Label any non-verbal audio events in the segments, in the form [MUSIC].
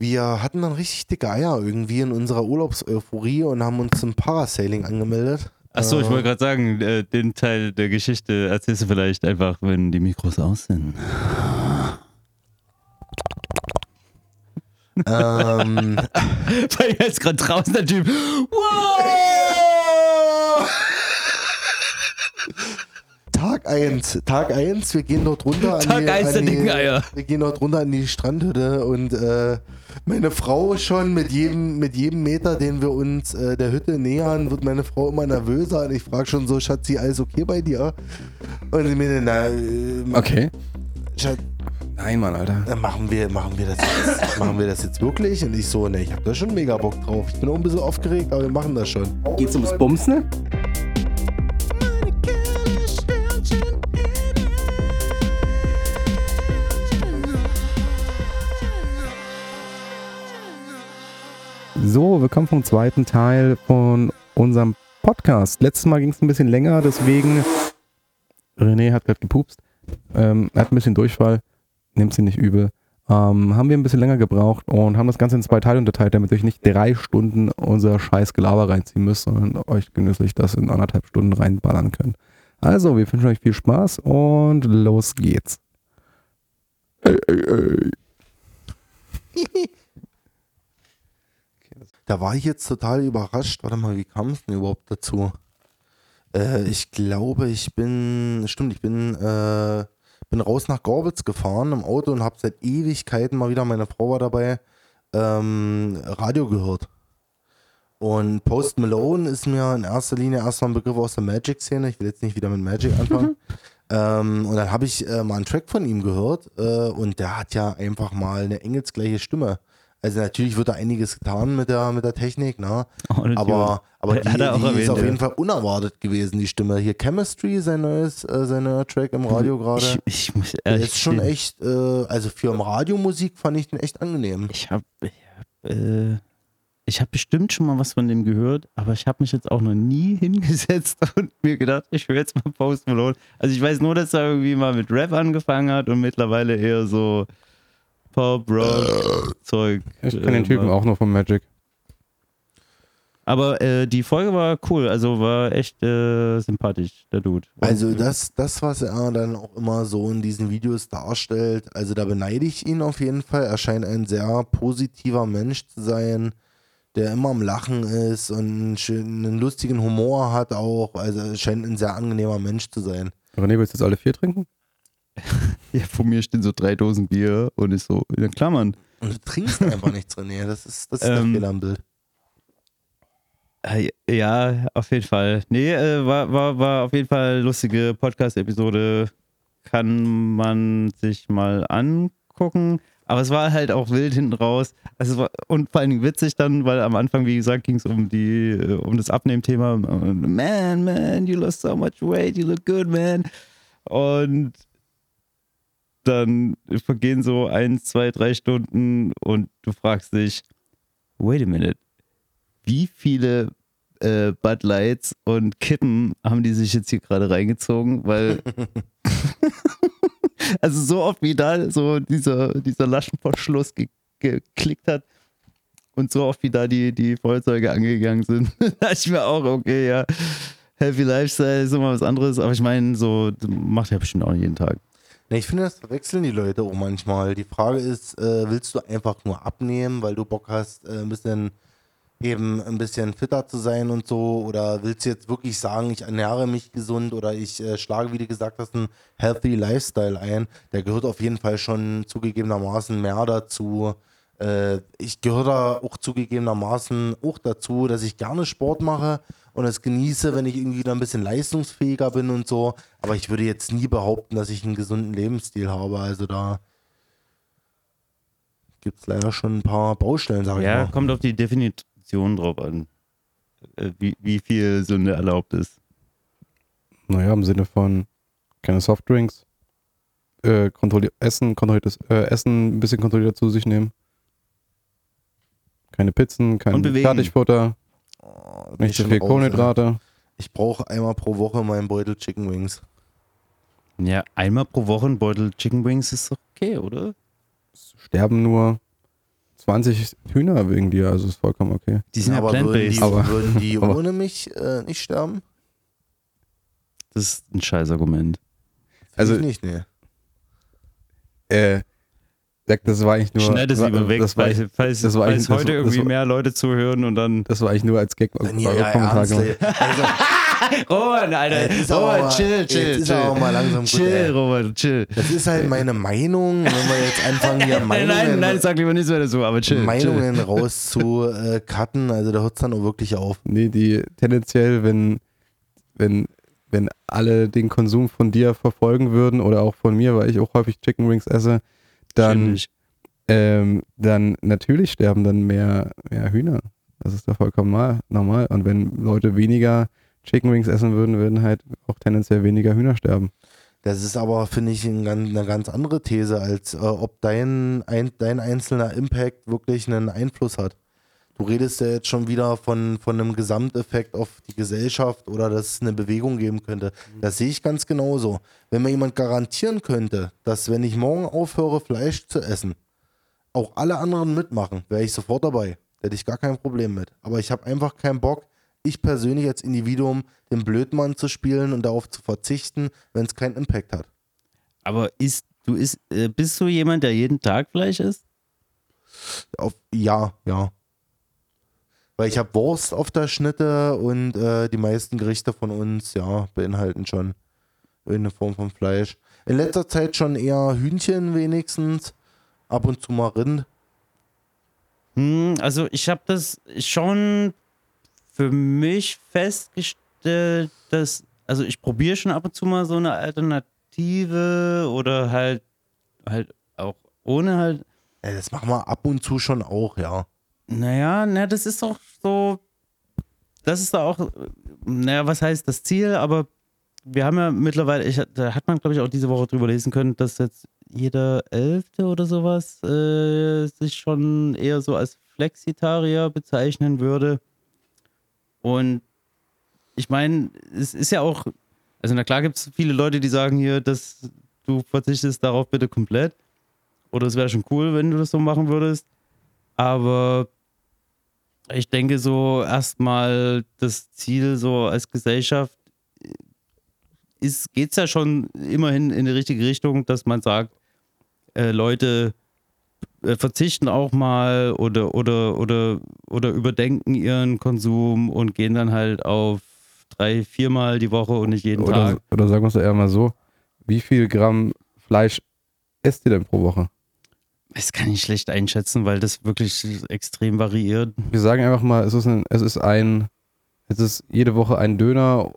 Wir hatten dann richtig dicke Eier irgendwie in unserer Urlaubseuphorie und haben uns zum Parasailing angemeldet. Achso, ich Äh, wollte gerade sagen, äh, den Teil der Geschichte erzählst du vielleicht einfach, wenn die Mikros aus sind. ähm, [LAUGHS] Weil jetzt gerade draußen der Typ. [LAUGHS] Wow! Tag 1, Tag 1, wir gehen dort runter an Tag die, eins an der die, dicken Eier. Wir gehen dort runter an die Strandhütte und äh, meine Frau schon mit jedem, mit jedem Meter, den wir uns äh, der Hütte nähern, wird meine Frau immer nervöser und ich frage schon so, Schatzi, alles okay bei dir? Und sie mir, na, äh, Okay. Schatz, Nein, Mann, Alter. äh, machen wir, machen wir das jetzt, [LAUGHS] machen wir das jetzt wirklich? Und ich so, ne, ich habe da schon mega Bock drauf. Ich bin auch ein bisschen aufgeregt, aber wir machen das schon. Geht's ums Bumsen? So, willkommen vom zweiten Teil von unserem Podcast. Letztes Mal ging es ein bisschen länger, deswegen René hat gerade gepupst. Ähm, hat ein bisschen Durchfall, nimmt sie nicht übel. Ähm, haben wir ein bisschen länger gebraucht und haben das Ganze in zwei Teile unterteilt, damit ihr euch nicht drei Stunden unser scheiß Gelaber reinziehen müsst, sondern euch genüsslich das in anderthalb Stunden reinballern könnt. Also, wir wünschen euch viel Spaß und los geht's. Ey, ey, ey. [LAUGHS] Da war ich jetzt total überrascht. Warte mal, wie kam es denn überhaupt dazu? Äh, ich glaube, ich bin, stimmt, ich bin, äh, bin raus nach Gorbitz gefahren im Auto und habe seit Ewigkeiten mal wieder, meine Frau war dabei, ähm, Radio gehört. Und Post Malone ist mir in erster Linie erstmal ein Begriff aus der Magic-Szene. Ich will jetzt nicht wieder mit Magic [LAUGHS] anfangen. ähm, und dann habe ich äh, mal einen Track von ihm gehört äh, und der hat ja einfach mal eine engelsgleiche Stimme. Also natürlich wird da einiges getan mit der, mit der Technik, ne? [LAUGHS] Autotune. Aber, aber die, die ist erwähnt, auf ja. jeden Fall unerwartet gewesen, die Stimme. Hier Chemistry, sein neues, äh, sein neuer Track im Radio gerade. Ich, ich muss Der ehrlich ist schon echt, äh, also für Radiomusik fand ich den echt angenehm. Ich habe ich hab, äh, ich hab bestimmt schon mal was von dem gehört, aber ich habe mich jetzt auch noch nie [LAUGHS] hingesetzt und mir gedacht, ich höre jetzt mal Post Malone. Also ich weiß nur, dass er irgendwie mal mit Rap angefangen hat und mittlerweile eher so Pop, Rock, Zeug. Ich kenne den äh, Typen macht. auch nur von Magic. Aber äh, die Folge war cool, also war echt äh, sympathisch, der Dude. Also das, das, was er dann auch immer so in diesen Videos darstellt, also da beneide ich ihn auf jeden Fall. Er scheint ein sehr positiver Mensch zu sein, der immer am Lachen ist und einen, schönen, einen lustigen Humor hat auch. Also er scheint ein sehr angenehmer Mensch zu sein. René, willst du jetzt alle vier trinken? [LAUGHS] Ja, vor mir stehen so drei Dosen Bier und ist so in den Klammern. Und du trinkst einfach nichts, René. Das ist, das ist der Ähm, Fehler am Bild. Ja, auf jeden Fall. Nee, äh, war, war, war auf jeden Fall eine lustige Podcast-Episode. Kann man sich mal angucken. Aber es war halt auch wild hinten raus. Also war, und vor allen Dingen witzig dann, weil am Anfang, wie gesagt, ging es um die, äh, um das Abnehmthema. Man, man, you lost so much weight, you look good, man. Und dann vergehen so eins, zwei, drei Stunden und du fragst dich, wait a minute, wie viele äh, Bud Lights und Kippen haben die sich jetzt hier gerade reingezogen? Weil, [LAUGHS] also so oft wie da so dieser, dieser Laschenverschluss ge geklickt hat und so oft wie da die, die Feuerzeuge angegangen sind, [LAUGHS] dachte ich mir auch, okay, ja, Healthy Lifestyle ist immer was anderes, aber ich meine, so macht er bestimmt auch jeden Tag. Ne, ich finde, das verwechseln die Leute auch manchmal. Die Frage ist, äh, willst du einfach nur abnehmen, weil du Bock hast, äh, ein bisschen eben ein bisschen fitter zu sein und so? Oder willst du jetzt wirklich sagen, ich ernähre mich gesund oder ich äh, schlage, wie du gesagt hast, einen Healthy Lifestyle ein? Der gehört auf jeden Fall schon zugegebenermaßen mehr dazu. Äh, ich gehöre da auch zugegebenermaßen auch dazu, dass ich gerne Sport mache und es genieße, wenn ich irgendwie dann ein bisschen leistungsfähiger bin und so. Aber ich würde jetzt nie behaupten, dass ich einen gesunden Lebensstil habe. Also da gibt es leider schon ein paar Baustellen, sage Ja, ich mal. kommt auf die Definition drauf an, äh, wie, wie viel Sünde erlaubt ist. Naja, im Sinne von keine Softdrinks, äh, Essen, kontrolliertes äh, Essen ein bisschen kontrolliert zu sich nehmen. Keine Pizzen, kein. Fertigfutter, da nicht ich zu viel Kohlenhydrate. Ich brauche einmal pro Woche meinen Beutel Chicken Wings. Ja, einmal pro Woche ein Beutel Chicken Wings ist doch okay, oder? Sterben nur 20 Hühner wegen dir, also ist vollkommen okay. Die sind ja, aber würden die, plant-based. Aber- würden die [LAUGHS] ohne mich äh, nicht sterben? Das ist ein scheiß Argument. Also- ich nicht, nee. Äh, das war eigentlich nur. Schneid es war- lieber weg, das war, weil, falls, das war falls das heute das irgendwie war- mehr Leute zuhören und dann. das war eigentlich nur als Gag Wenn ihr ja Kommentar [LAUGHS] also, Roman, Alter, Jetzt ist aber mal- chill, jetzt ist aber mal langsam gut, chill, ey. Roman, chill. Das ist halt meine Meinung. Wenn wir jetzt anfangen, hier [LAUGHS] Nein, Meinungen, nein, nein, sag lieber nichts mehr dazu, aber chill. chill. Meinungen rauszucutten, also da hört es dann auch wirklich auf. Nee, die tendenziell, wenn, wenn, wenn alle den Konsum von dir verfolgen würden oder auch von mir, weil ich auch häufig Chicken Wings esse, dann, ähm, dann natürlich sterben dann mehr, mehr Hühner. Das ist doch vollkommen mal, normal. Und wenn Leute weniger Chicken Wings essen würden, würden halt auch tendenziell weniger Hühner sterben. Das ist aber, finde ich, eine ganz andere These, als äh, ob dein, ein, dein einzelner Impact wirklich einen Einfluss hat. Du redest ja jetzt schon wieder von, von einem Gesamteffekt auf die Gesellschaft oder dass es eine Bewegung geben könnte. Das sehe ich ganz genauso. Wenn mir jemand garantieren könnte, dass wenn ich morgen aufhöre, Fleisch zu essen, auch alle anderen mitmachen, wäre ich sofort dabei. Da hätte ich gar kein Problem mit. Aber ich habe einfach keinen Bock, ich persönlich als Individuum den Blödmann zu spielen und darauf zu verzichten, wenn es keinen Impact hat. Aber ist, du ist, äh, bist du jemand, der jeden Tag Fleisch isst? Auf, ja, ja. Weil ich habe Wurst auf der Schnitte und äh, die meisten Gerichte von uns, ja, beinhalten schon irgendeine Form von Fleisch. In letzter Zeit schon eher Hühnchen wenigstens, ab und zu mal Rind. Hm, also ich habe das schon für mich festgestellt, dass, also ich probiere schon ab und zu mal so eine Alternative oder halt, halt auch ohne halt, Ja, das machen wir ab und zu schon auch, ja. Naja, na, das ist doch so, das ist da auch, naja, was heißt das Ziel, aber wir haben ja mittlerweile, ich, da hat man glaube ich auch diese Woche drüber lesen können, dass jetzt jeder Elfte oder sowas äh, sich schon eher so als Flexitarier bezeichnen würde. Und ich meine, es ist ja auch, also na klar gibt es viele Leute, die sagen hier, dass du verzichtest darauf bitte komplett. Oder es wäre schon cool, wenn du das so machen würdest. Aber ich denke so erstmal das Ziel so als Gesellschaft ist, geht es ja schon immerhin in die richtige Richtung, dass man sagt, äh, Leute äh, verzichten auch mal oder, oder, oder, oder überdenken ihren Konsum und gehen dann halt auf drei, viermal die Woche und nicht jeden Oder, Tag. oder sagen wir es doch eher mal so, wie viel Gramm Fleisch esst ihr denn pro Woche? Das kann ich schlecht einschätzen, weil das wirklich extrem variiert. Wir sagen einfach mal, es ist ein, es ist ein, es ist jede Woche ein Döner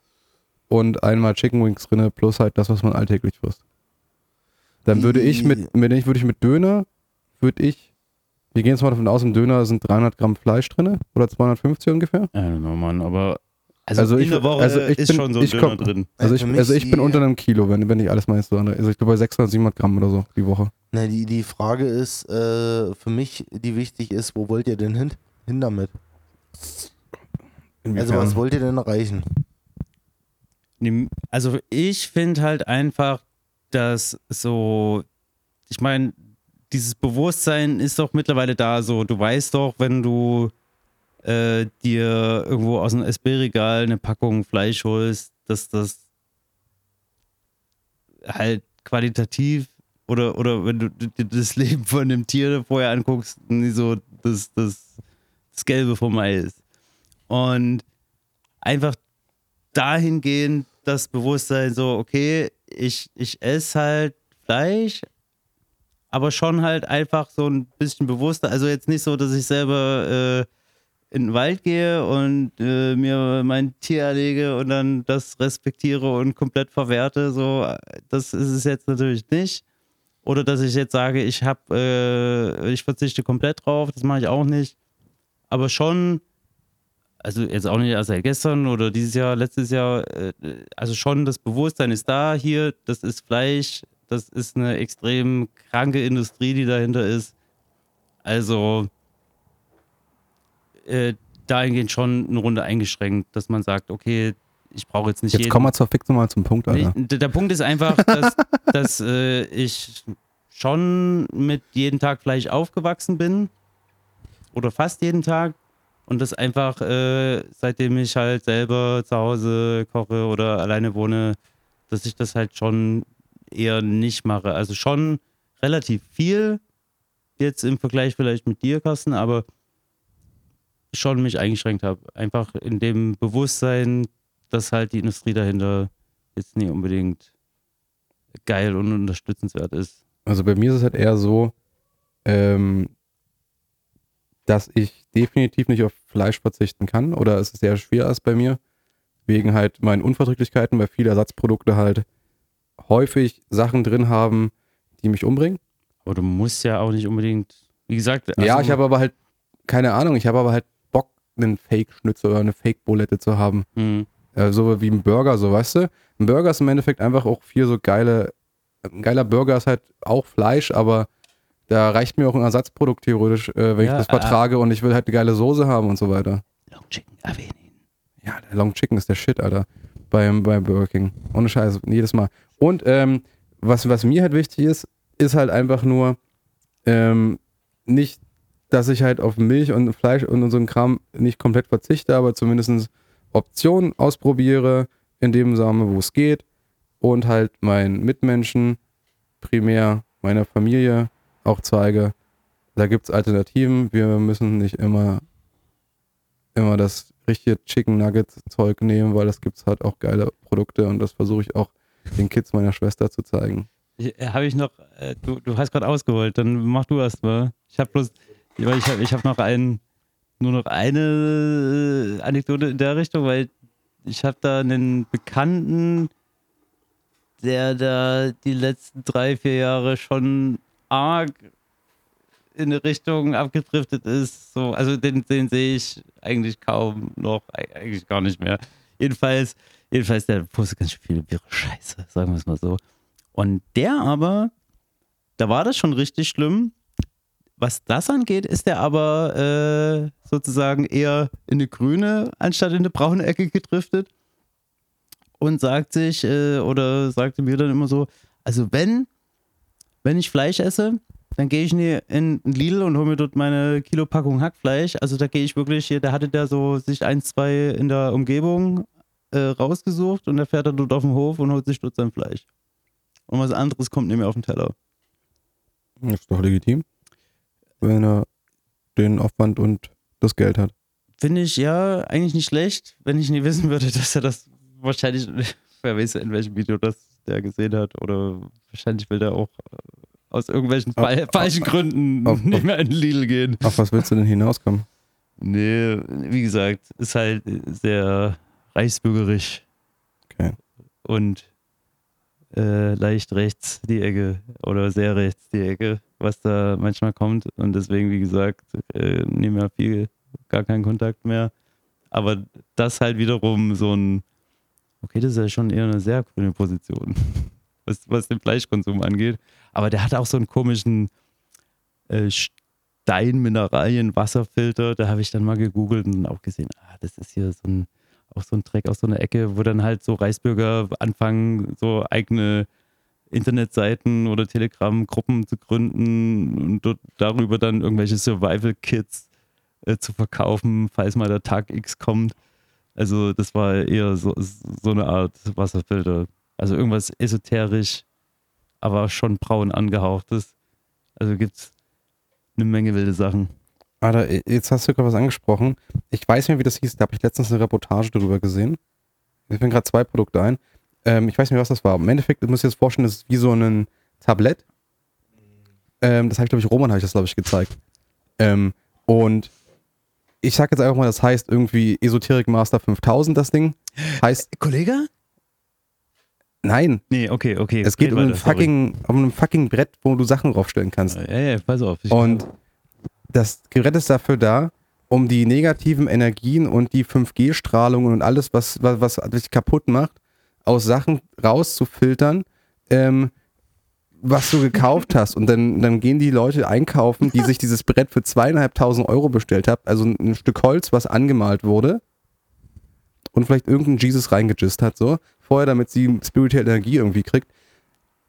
und einmal Chicken Wings drinne plus halt das, was man alltäglich frisst. Dann würde ich mit, mit würde ich mit Döner, würde ich, wir gehen jetzt mal davon aus, im Döner sind 300 Gramm Fleisch drinne oder 250 ungefähr. I don't know, Mann, aber also, Also in ich- der Woche also ich ist bin- schon so ein ich Döner komm- drin. Also ich, also ich bin unter einem Kilo, wenn, wenn ich alles meine so. Also ich glaube bei 600, 700 Gramm oder so die Woche. Na, die, die Frage ist äh, für mich, die wichtig ist, wo wollt ihr denn hin, hin damit? Also was wollt ihr denn erreichen? Also ich finde halt einfach, dass so, ich meine, dieses Bewusstsein ist doch mittlerweile da so. Du weißt doch, wenn du äh, dir irgendwo aus dem SB-Regal eine Packung Fleisch holst, dass das halt qualitativ oder, oder wenn du dir das Leben von einem Tier vorher anguckst, nicht so das, das, das Gelbe vom Ei ist. Und einfach dahingehend das Bewusstsein so, okay, ich, ich esse halt Fleisch, aber schon halt einfach so ein bisschen bewusster. Also jetzt nicht so, dass ich selber äh, in den Wald gehe und äh, mir mein Tier erlege und dann das respektiere und komplett verwerte. So, das ist es jetzt natürlich nicht. Oder dass ich jetzt sage, ich habe, äh, ich verzichte komplett drauf, das mache ich auch nicht. Aber schon also jetzt auch nicht erst seit gestern oder dieses Jahr, letztes Jahr, äh, also schon das Bewusstsein ist da hier, das ist Fleisch, das ist eine extrem kranke Industrie, die dahinter ist. Also äh, dahingehend schon eine Runde eingeschränkt, dass man sagt, okay, ich brauche jetzt nicht Jetzt jeden- komm mal zur Fix mal zum Punkt, Nee, Alter. d- der Punkt ist einfach, dass, [LAUGHS] dass äh, ich schon mit jeden Tag Fleisch aufgewachsen bin oder fast jeden Tag. Und das einfach, äh, seitdem ich halt selber zu Hause koche oder alleine wohne, dass ich das halt schon eher nicht mache. Also schon relativ viel, jetzt im Vergleich vielleicht mit dir, Carsten, aber schon mich eingeschränkt habe. Einfach in dem Bewusstsein, dass halt die Industrie dahinter jetzt nicht unbedingt geil und unterstützenswert ist. Also bei mir ist es halt eher so, ähm, dass ich definitiv nicht auf Fleisch verzichten kann oder es sehr schwer ist bei mir, wegen halt meinen Unverträglichkeiten, weil viele Ersatzprodukte halt häufig Sachen drin haben, die mich umbringen. Aber du musst ja auch nicht unbedingt, wie gesagt, ja, also- ich habe aber halt, keine Ahnung, ich habe aber halt einen Fake-Schnitzel oder eine Fake-Bulette zu haben. Hm. Äh, so wie ein Burger, so weißt du? Ein Burger ist im Endeffekt einfach auch viel so geile, ein geiler Burger ist halt auch Fleisch, aber da reicht mir auch ein Ersatzprodukt theoretisch, äh, wenn Ja, ich das vertrage und ich will halt eine geile Soße haben und so weiter. Long Chicken erwähnen. Ja, der Long Chicken ist der Shit, Alter. Beim, beim Burger King. Ohne Scheiß, jedes Mal. Und ähm, was, was mir halt wichtig ist, ist halt einfach nur ähm, nicht, dass ich halt auf Milch und Fleisch und einen Kram nicht komplett verzichte, aber zumindest Optionen ausprobiere, in dem Samen, wo es geht. Und halt meinen Mitmenschen, primär meiner Familie, auch zeige, da gibt es Alternativen. Wir müssen nicht immer, immer das richtige Chicken Nugget Zeug nehmen, weil das gibt es halt auch geile Produkte und das versuche ich auch den Kids meiner Schwester zu zeigen. Habe ich noch, äh, du, du hast gerade ausgeholt, dann mach du erst mal. Ich habe bloß, weil ich habe ich hab noch einen, nur noch eine äh, Anekdote in der Richtung, weil ich habe da einen Bekannten, der da die letzten drei, vier Jahre schon arg in eine Richtung abgedriftet ist. So, also den, den sehe ich eigentlich kaum noch, eig- eigentlich gar nicht mehr. Jedenfalls, jedenfalls, der postet ganz schön viele wirre Scheiße, sagen wir es mal so. Und der aber, da war das schon richtig schlimm. Was das angeht, ist der aber äh, sozusagen eher in eine grüne anstatt in eine braune Ecke gedriftet und sagt sich äh, oder sagte mir dann immer so, also wenn, wenn ich Fleisch esse, dann gehe ich in einen Lidl und hole mir dort meine Kilopackung Hackfleisch. Also da gehe ich wirklich hier, da hatte der so sich ein, zwei in der Umgebung äh, rausgesucht und der fährt dann dort auf den Hof und holt sich dort sein Fleisch. Und was anderes kommt nicht mehr auf den Teller. Das ist doch legitim, wenn er den Aufwand und das Geld hat. Finde ich ja eigentlich nicht schlecht, wenn ich nie wissen würde, [LAUGHS] dass er das wahrscheinlich, [LAUGHS] wer weiß in welchem Video das der gesehen hat oder wahrscheinlich will der auch äh, aus irgendwelchen Auf- fal- falschen Gründen auf- nicht mehr in den Lidl gehen. Auf was willst du denn hinauskommen? Nee, wie gesagt, ist halt sehr reichsbürgerisch Okay. und äh, leicht rechts die Ecke oder sehr rechts die Ecke, was da manchmal kommt. Und deswegen, wie gesagt, äh, nehmen wir viel, gar keinen Kontakt mehr. Aber das halt wiederum so ein, okay, das ist ja schon eher eine sehr grüne Position, [LAUGHS] was, was den Fleischkonsum angeht. Aber der hat auch so einen komischen äh, Steinmineralien-Wasserfilter. Da habe ich dann mal gegoogelt und auch gesehen, ah, das ist hier so ein, auch so ein Dreck aus so einer Ecke, wo dann halt so Reichsbürger anfangen, so eigene Internetseiten oder Telegram-Gruppen zu gründen und dort darüber dann irgendwelche Survival-Kits äh, zu verkaufen, falls mal der Tag X kommt. Also das war eher so, so eine Art Wasserfilter. Also irgendwas esoterisch, aber schon braun angehauchtes. Also gibt's eine Menge wilde Sachen. Alter, jetzt hast du gerade was angesprochen. Ich weiß nicht mehr, wie das hieß. Da habe ich letztens eine Reportage darüber gesehen. Mir fallen gerade zwei Produkte ein. Ähm, ich weiß nicht was das war. Im Endeffekt, musst dir das vorstellen, das ist wie so ein Tablett. Ähm, das habe ich, glaube ich, Roman habe ich das, glaube ich, gezeigt. Ähm, und ich sag jetzt einfach mal, das heißt irgendwie Esoterik Master 5000, das Ding. Heißt, Kollege? nein, Nee, okay, okay. es geht um ein weiter, fucking, um ein fucking Brett, wo du Sachen draufstellen kannst. Ja, ja, pass auf. Ich- Und das Gerät ist dafür da, um die negativen Energien und die 5G-Strahlungen und alles, was, was, was dich kaputt macht, aus Sachen rauszufiltern, ähm, was du gekauft [LAUGHS] hast. Und dann, dann gehen die Leute einkaufen, die sich dieses Brett für zweieinhalbtausend Euro bestellt haben, also ein, Stück Holz, was angemalt wurde und vielleicht irgendein Jesus reingejist hat, so, vorher, damit sie spirituelle Energie irgendwie kriegt,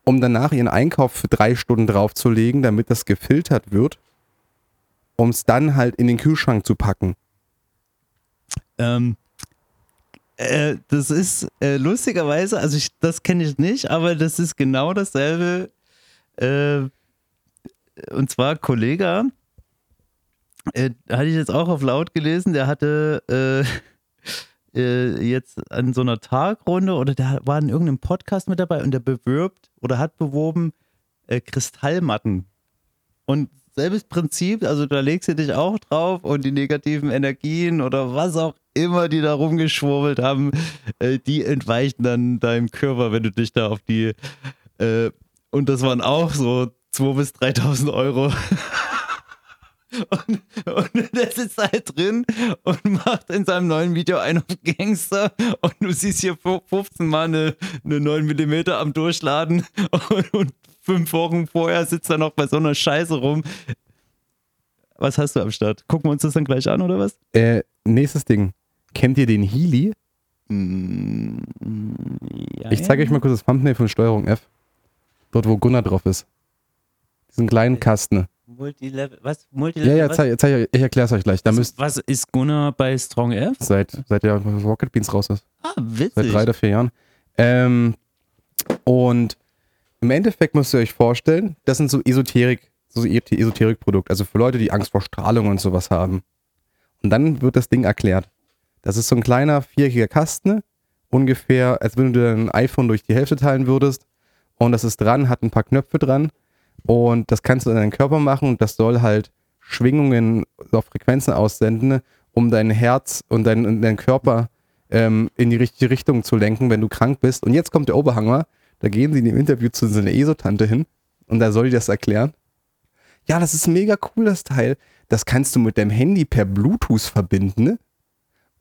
um danach ihren Einkauf für drei Stunden draufzulegen, damit das gefiltert wird um es dann halt in den Kühlschrank zu packen. Ähm, äh, das ist äh, lustigerweise, also ich, das kenne ich nicht, aber das ist genau dasselbe. Äh, und zwar Kollege, äh, hatte ich jetzt auch auf laut gelesen, der hatte [LAUGHS] äh, jetzt an so einer Tagrunde oder der war in irgendeinem Podcast mit dabei und der bewirbt oder hat beworben Kristallmatten. Und selbes Prinzip, also da legst du dich auch drauf und die negativen Energien oder was auch immer, die da rumgeschwurbelt haben, äh, die entweichen dann deinem Körper, wenn du dich da auf die äh, und das waren auch so 2.000 bis 3.000 Euro. Und, und der sitzt halt drin und macht in seinem neuen Video einen auf Gangster und du siehst hier 15 Mal eine, eine 9 mm am Durchladen und, und fünf Wochen vorher sitzt er noch bei so einer Scheiße rum. Was hast du am Start? Gucken wir uns das dann gleich an, oder was? Äh, nächstes Ding. Kennt ihr den Healy? Mm, ja, Ich zeige ja. euch mal kurz das Thumbnail von Steuerung F. Dort, wo Gunnar drauf ist. Diesen kleinen Kasten. Multilevel, was? Ja, Multilevel? ja, was? zeig, zeig, ich erkläre es euch gleich. Da müsst was ist Gunnar bei Strong F? seit, seit der Rocket Beans raus ist. Ah, Seit witzig. drei oder vier Jahren. Ähm, und im Endeffekt müsst ihr euch vorstellen, das sind so Esoterik, so Esoterikprodukte, also für Leute, die Angst vor Strahlung und sowas haben. Und dann wird das Ding erklärt. Das ist so ein kleiner viereckiger Kasten, ungefähr, als wenn du dir ein iPhone durch die Hälfte teilen würdest. Und das ist dran, hat ein paar Knöpfe dran. Und das kannst du in deinen Körper machen und das soll halt Schwingungen auf Frequenzen aussenden, um dein Herz und dein, deinen Körper ähm, in die richtige Richtung zu lenken, wenn du krank bist. Und jetzt kommt der Oberhanger. Da gehen sie in dem Interview zu so einer ESO-Tante hin und da soll die das erklären. Ja, das ist mega cool, das Teil. Das kannst du mit deinem Handy per Bluetooth verbinden. Ne?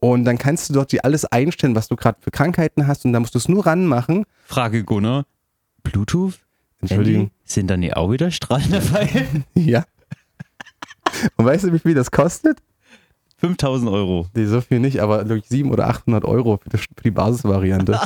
Und dann kannst du dort dir alles einstellen, was du gerade für Krankheiten hast. Und da musst du es nur ranmachen. Frage Gunnar. Bluetooth? Entschuldigung. Handy? Sind dann hier auch wieder Strahlen dabei? [LAUGHS] [LAUGHS] Ja. Und weißt du, wie viel das kostet? 5000 Euro. Nee, so viel nicht, aber durch 700 oder 800 Euro für, das, für die Basisvariante.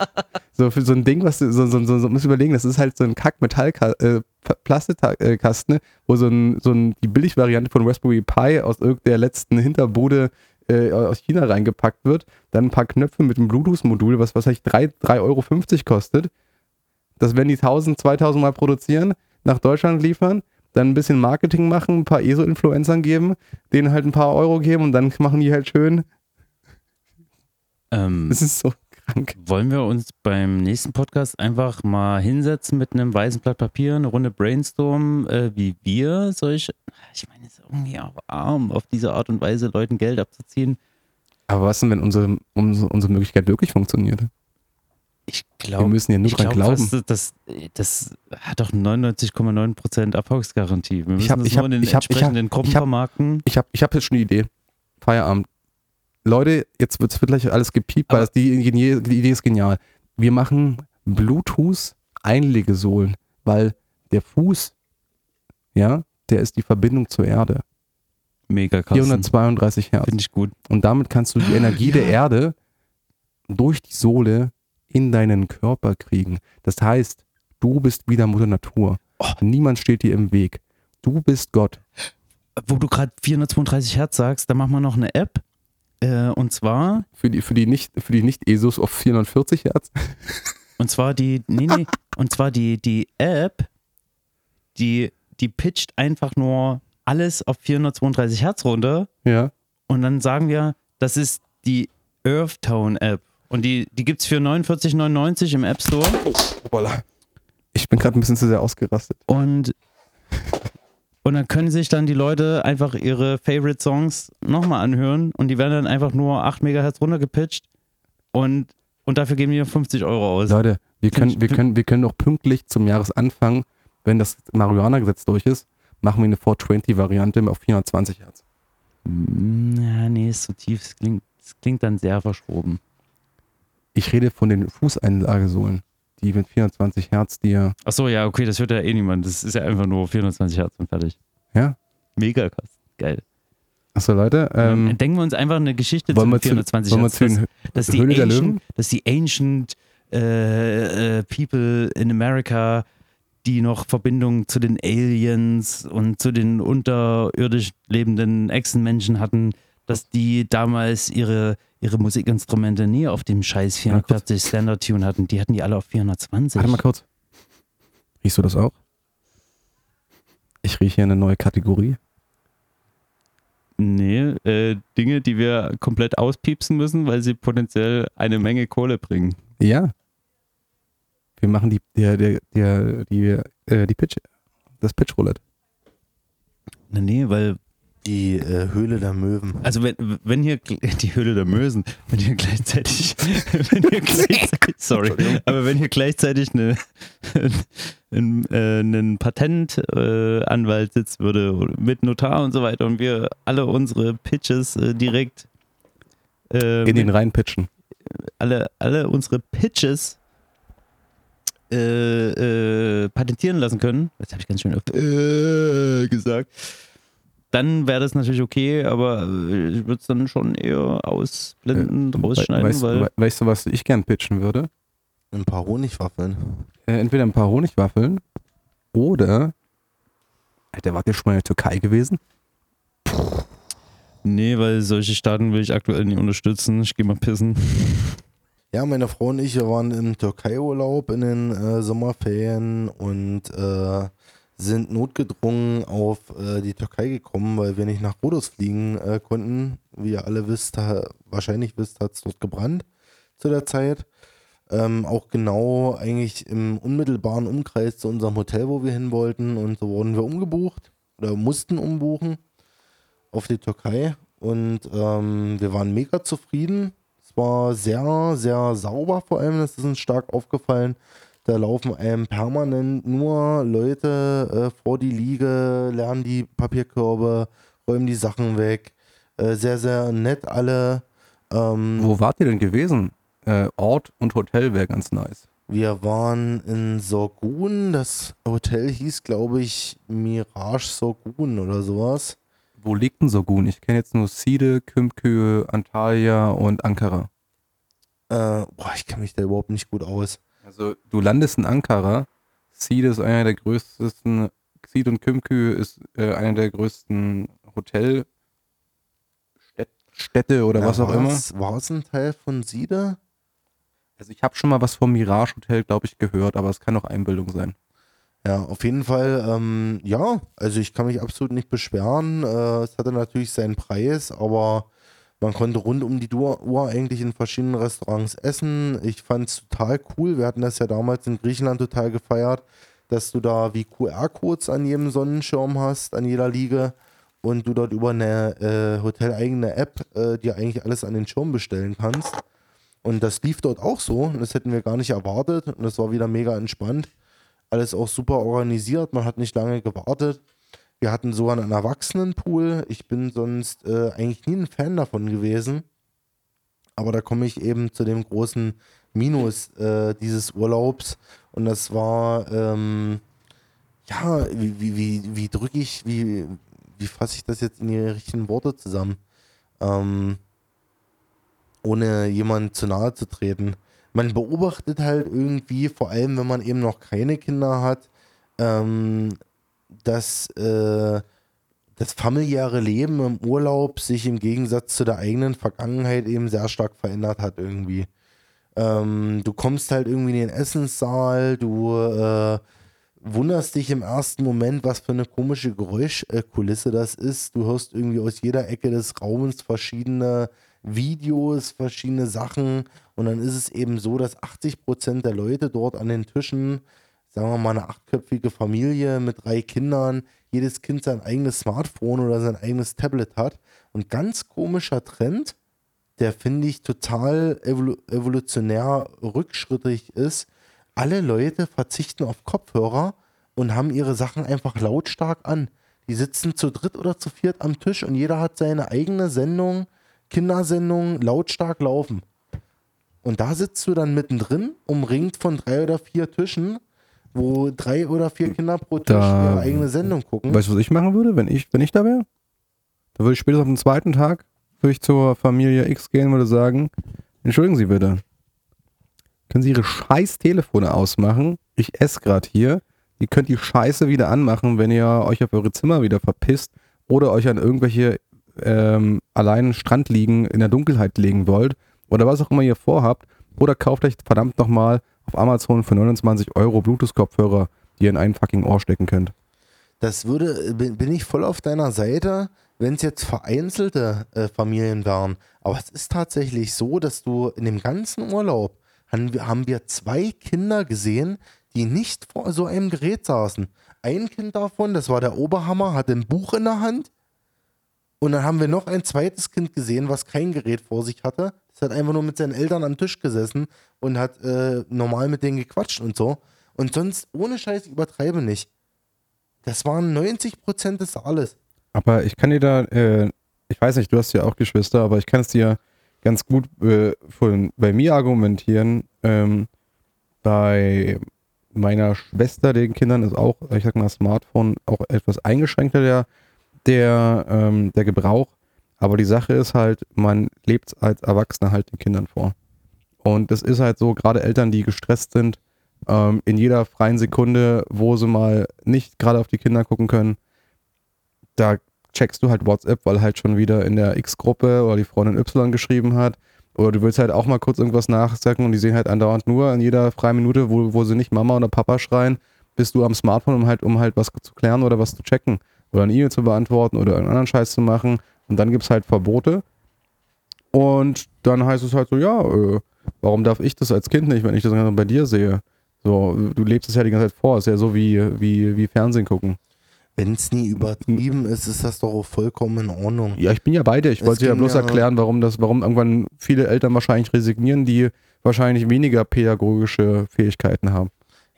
[LAUGHS] so für so ein Ding, was du, so, so, so, so musst du überlegen, das ist halt so ein Kack-Metall-Plastikkasten, äh, Plastikkasten, wo so ein, so ein, die Billigvariante von Raspberry Pi aus irgendeiner letzten Hinterbude äh, aus China reingepackt wird. Dann ein paar Knöpfe mit einem Bluetooth-Modul, was wahrscheinlich 3,50 Euro kostet. Das werden die 1000, 2000 Mal produzieren, nach Deutschland liefern, dann ein bisschen Marketing machen, ein paar ESO-Influencern geben, denen halt ein paar Euro geben und dann machen die halt schön. Ähm, Das ist so krank. wollen wir uns beim nächsten Podcast einfach mal hinsetzen mit einem weißen Blatt Papier, eine Runde Brainstorm, äh, wie wir solche, ich meine, es ist irgendwie auch arm, auf diese Art und Weise Leuten Geld abzuziehen. Aber was denn, wenn unsere, unsere, unsere Möglichkeit wirklich funktioniert? Ich Wir glaube, müssen ja nur dran glaub, glauben. fast, das, das hat doch 99,9% Erfolgsgarantie. Wir müssen Ich hab- das ich nur hab- in den ich hab- ich hab- entsprechenden Gruppen ich hab- vermarkten. Ich habe ich hab jetzt schon eine Idee. Feierabend. Leute, jetzt wird, gleich alles gepiept, weil das, die, die, die Idee ist genial. Wir machen Bluetooth-Einlegesohlen, weil der Fuß, ja, der ist die Verbindung zur Erde. Mega krass. 432 Hertz. Finde ich gut. Und damit kannst du die Energie der Erde durch die Sohle in deinen Körper kriegen. Das heißt, du bist wieder Mutter Natur. Oh. Niemand steht dir im Weg. Du bist Gott. Wo du gerade 432 Hertz sagst, da machen wir noch eine App. Äh, und zwar, Für die, für die nicht, für die nicht ESUS auf 440 Hertz. und zwar die, nee, nee, [LAUGHS] und zwar die, die App, die, die pitcht einfach nur alles auf 432 Hertz runter. Ja. Und dann sagen wir, das ist die Earth Tone App. Und die, die gibt es für 49,99 im App Store. Hoppala. Ich bin gerade ein bisschen zu sehr ausgerastet. Und, und dann können sich dann die Leute einfach ihre Favorite Songs nochmal anhören und die werden dann einfach nur 8 Megahertz runtergepitcht und, und dafür geben die 50 Euro aus. Leute, wir können, wir können, wir können doch pünktlich zum Jahresanfang, wenn das Marihuana-Gesetz durch ist, machen wir eine 420-Variante auf 420 Hertz. Mm, Ja, nee, ist zu tief. Es klingt, es klingt dann sehr verschroben. Ich rede von den Fußeinlagesohlen, die mit 420 Hertz dir, Achso, ja, okay, das hört ja eh niemand. Das ist ja einfach nur 420 Hertz und fertig. ja. Mega krass. Geil. Achso, Leute, Ähm, ähm, Denken wir uns einfach eine Geschichte wollen zu wir den zu, 420 wollen wir Hertz. zu Das- den dass die Höhle ancient, dass die ancient äh, äh, people in America die noch Verbindung zu den Aliens und zu den unterirdisch lebenden Echsenmenschen hatten, dass die damals ihre, ihre Musikinstrumente nie auf dem scheiß 440 Standard Tune hatten. Die hatten die alle auf 420. Warte mal kurz. Riechst du das auch? Ich rieche hier eine neue Kategorie. Nee, äh, Dinge, die wir komplett auspiepsen müssen, weil sie potenziell eine Menge Kohle bringen. Ja. Wir machen die, der, der, der, die, äh, die Pitch, das Pitch-Roulette. Nee, nee, weil, Die äh, Höhle der Möwen. also wenn, wenn hier, [LAUGHS] die Höhle der Mösen, wenn hier gleichzeitig, [LAUGHS] wenn hier gleichzeitig, [LAUGHS] sorry, aber wenn hier gleichzeitig eine, ein, äh, ein Patentanwalt äh, sitzen würde, mit Notar und so weiter und wir alle unsere Pitches äh, direkt, äh, In den rein pitchen. alle, alle unsere Pitches äh, äh, patentieren lassen können, das habe ich ganz schön oft äh, gesagt, dann wäre das natürlich okay, aber äh, ich würde es dann schon eher ausblenden, rausschneiden, weißt, weil we- weißt du, was ich gern pitchen würde? Ein paar Honigwaffeln. Äh, entweder ein paar Honigwaffeln oder. Alter, wart ihr schon mal in der Türkei gewesen? nee, weil solche Staaten will ich aktuell nicht unterstützen. Ich gehe mal pissen. Ja, meine Frau und ich waren im Türkei-Urlaub in den äh, Sommerferien und äh, sind notgedrungen auf äh, die Türkei gekommen, weil wir nicht nach Rhodos fliegen äh, konnten. Wie ihr alle wisst, wahrscheinlich wisst, hat es dort gebrannt zu der Zeit. Ähm, auch genau eigentlich im unmittelbaren Umkreis zu unserem Hotel, wo wir hin wollten. Und so wurden wir umgebucht oder mussten umbuchen auf die Türkei. Und ähm, wir waren mega zufrieden. Es war sehr, sehr sauber vor allem. Das ist uns stark aufgefallen. Da laufen einem permanent nur Leute äh, vor die Liege, lernen die Papierkörbe, räumen die Sachen weg. Äh, sehr, sehr nett alle. Ähm, Wo wart ihr denn gewesen? Äh, Ort und Hotel wäre ganz nice. Wir waren in Sorgun. Das Hotel hieß, glaube ich, Mirage Sorgun oder sowas. Wo liegt denn Sogun? Ich kenne jetzt nur Side, Kümkü, Antalya und Ankara. Äh, boah, ich kenne mich da überhaupt nicht gut aus. Also du landest in Ankara. Side ist einer der größten, Side und Kümkü ist äh, einer der größten Hotelstädte Städte oder Na, was auch immer. War es ein Teil von Siede? Also ich habe schon mal was vom Mirage Hotel, glaube ich, gehört, aber es kann auch Einbildung sein. Ja, auf jeden Fall, ähm, ja, also ich kann mich absolut nicht beschweren. Äh, es hatte natürlich seinen Preis, aber man konnte rund um die Uhr eigentlich in verschiedenen Restaurants essen. Ich fand es total cool. Wir hatten das ja damals in Griechenland total gefeiert, dass du da wie QR-Codes an jedem Sonnenschirm hast, an jeder Liege und du dort über eine äh, hoteleigene App äh, dir eigentlich alles an den Schirm bestellen kannst. Und das lief dort auch so. Das hätten wir gar nicht erwartet. Und das war wieder mega entspannt. Alles auch super organisiert. Man hat nicht lange gewartet. Wir hatten sogar einen Erwachsenenpool. Ich bin sonst äh, eigentlich nie ein Fan davon gewesen. Aber da komme ich eben zu dem großen Minus äh, dieses Urlaubs. Und das war, ähm, ja, wie, wie, wie, wie drücke ich, wie, wie fasse ich das jetzt in die richtigen Worte zusammen? Ähm, ohne jemand zu nahe zu treten. Man beobachtet halt irgendwie, vor allem wenn man eben noch keine Kinder hat, ähm, dass äh, das familiäre Leben im Urlaub sich im Gegensatz zu der eigenen Vergangenheit eben sehr stark verändert hat irgendwie. Ähm, du kommst halt irgendwie in den Essenssaal, du äh, wunderst dich im ersten Moment, was für eine komische Geräuschkulisse das ist. Du hörst irgendwie aus jeder Ecke des Raumes verschiedene Videos, verschiedene Sachen. Und dann ist es eben so, dass 80 Prozent der Leute dort an den Tischen, sagen wir mal eine achtköpfige Familie mit drei Kindern, jedes Kind sein eigenes Smartphone oder sein eigenes Tablet hat. Und ganz komischer Trend, der finde ich total evolu evolutionär rückschrittig ist. Alle Leute verzichten auf Kopfhörer und haben ihre Sachen einfach lautstark an. Die sitzen zu dritt oder zu viert am Tisch und jeder hat seine eigene Sendung, Kindersendung lautstark laufen. Und da sitzt du dann mittendrin, umringt von drei oder vier Tischen, wo drei oder vier Kinder pro Tisch Da- ihre eigene Sendung gucken. Weißt du, was ich machen würde, wenn ich, wenn ich da wäre? Da würde ich spätestens auf den zweiten Tag würde ich zur Familie X gehen und würde sagen, entschuldigen Sie bitte. Können Sie Ihre scheiß Telefone ausmachen? Ich esse gerade hier. ihr könnt die Scheiße wieder anmachen, wenn ihr euch auf eure Zimmer wieder verpisst oder euch an irgendwelche ähm, allein Strand liegen in der Dunkelheit legen wollt oder was auch immer ihr vorhabt. Oder kauft euch verdammt nochmal auf Amazon für 29 Euro Bluetooth-Kopfhörer, die ihr in ein fucking Ohr stecken könnt. Das würde, bin, ich voll auf deiner Seite, wenn es jetzt vereinzelte äh, Familien wären. Aber es ist tatsächlich so, dass du in dem ganzen Urlaub haben wir, haben wir zwei Kinder gesehen, die nicht vor so einem Gerät saßen. Ein Kind davon, das war der Oberhammer, hatte ein Buch in der Hand. Und dann haben wir noch ein zweites Kind gesehen, was kein Gerät vor sich hatte. Das hat einfach nur mit seinen Eltern am Tisch gesessen und hat äh, normal mit denen gequatscht und so. Und sonst, ohne Scheiß, übertreibe nicht. Das waren 90 Prozent des Saales. Aber ich kann dir da, äh, ich weiß nicht, du hast ja auch Geschwister, aber ich kann es dir ganz gut äh, von, bei mir argumentieren. Ähm, bei meiner Schwester, den Kindern, ist auch, ich sag mal, Smartphone auch etwas eingeschränkter der, der, ähm, der Gebrauch. Aber die Sache ist halt, man lebt als Erwachsener halt den Kindern vor. Und das ist halt so, gerade Eltern, die gestresst sind, ähm, in jeder freien Sekunde, wo sie mal nicht gerade auf die Kinder gucken können, da checkst du halt WhatsApp, weil halt schon wieder in der X-Gruppe oder die Freundin Y geschrieben hat. Oder du willst halt auch mal kurz irgendwas nachsagen und die sehen halt andauernd nur in jeder freien Minute, wo, wo sie nicht Mama oder Papa schreien, bist du am Smartphone, um halt, um halt was zu klären oder was zu checken. Oder eine E-Mail zu beantworten oder einen anderen Scheiß zu machen. Und dann gibt es halt Verbote. Und dann heißt es halt so, ja, äh, warum darf ich das als Kind nicht, wenn ich das bei dir sehe? So, du lebst es ja die ganze Zeit vor. Ist ja so wie, wie, wie Fernsehen gucken. Wenn es nie übertrieben ist, ist das doch auch vollkommen in Ordnung. Ja, ich bin ja bei dir. Ich wollte dir ja bloß ja- erklären, warum das, warum irgendwann viele Eltern wahrscheinlich resignieren, die wahrscheinlich weniger pädagogische Fähigkeiten haben.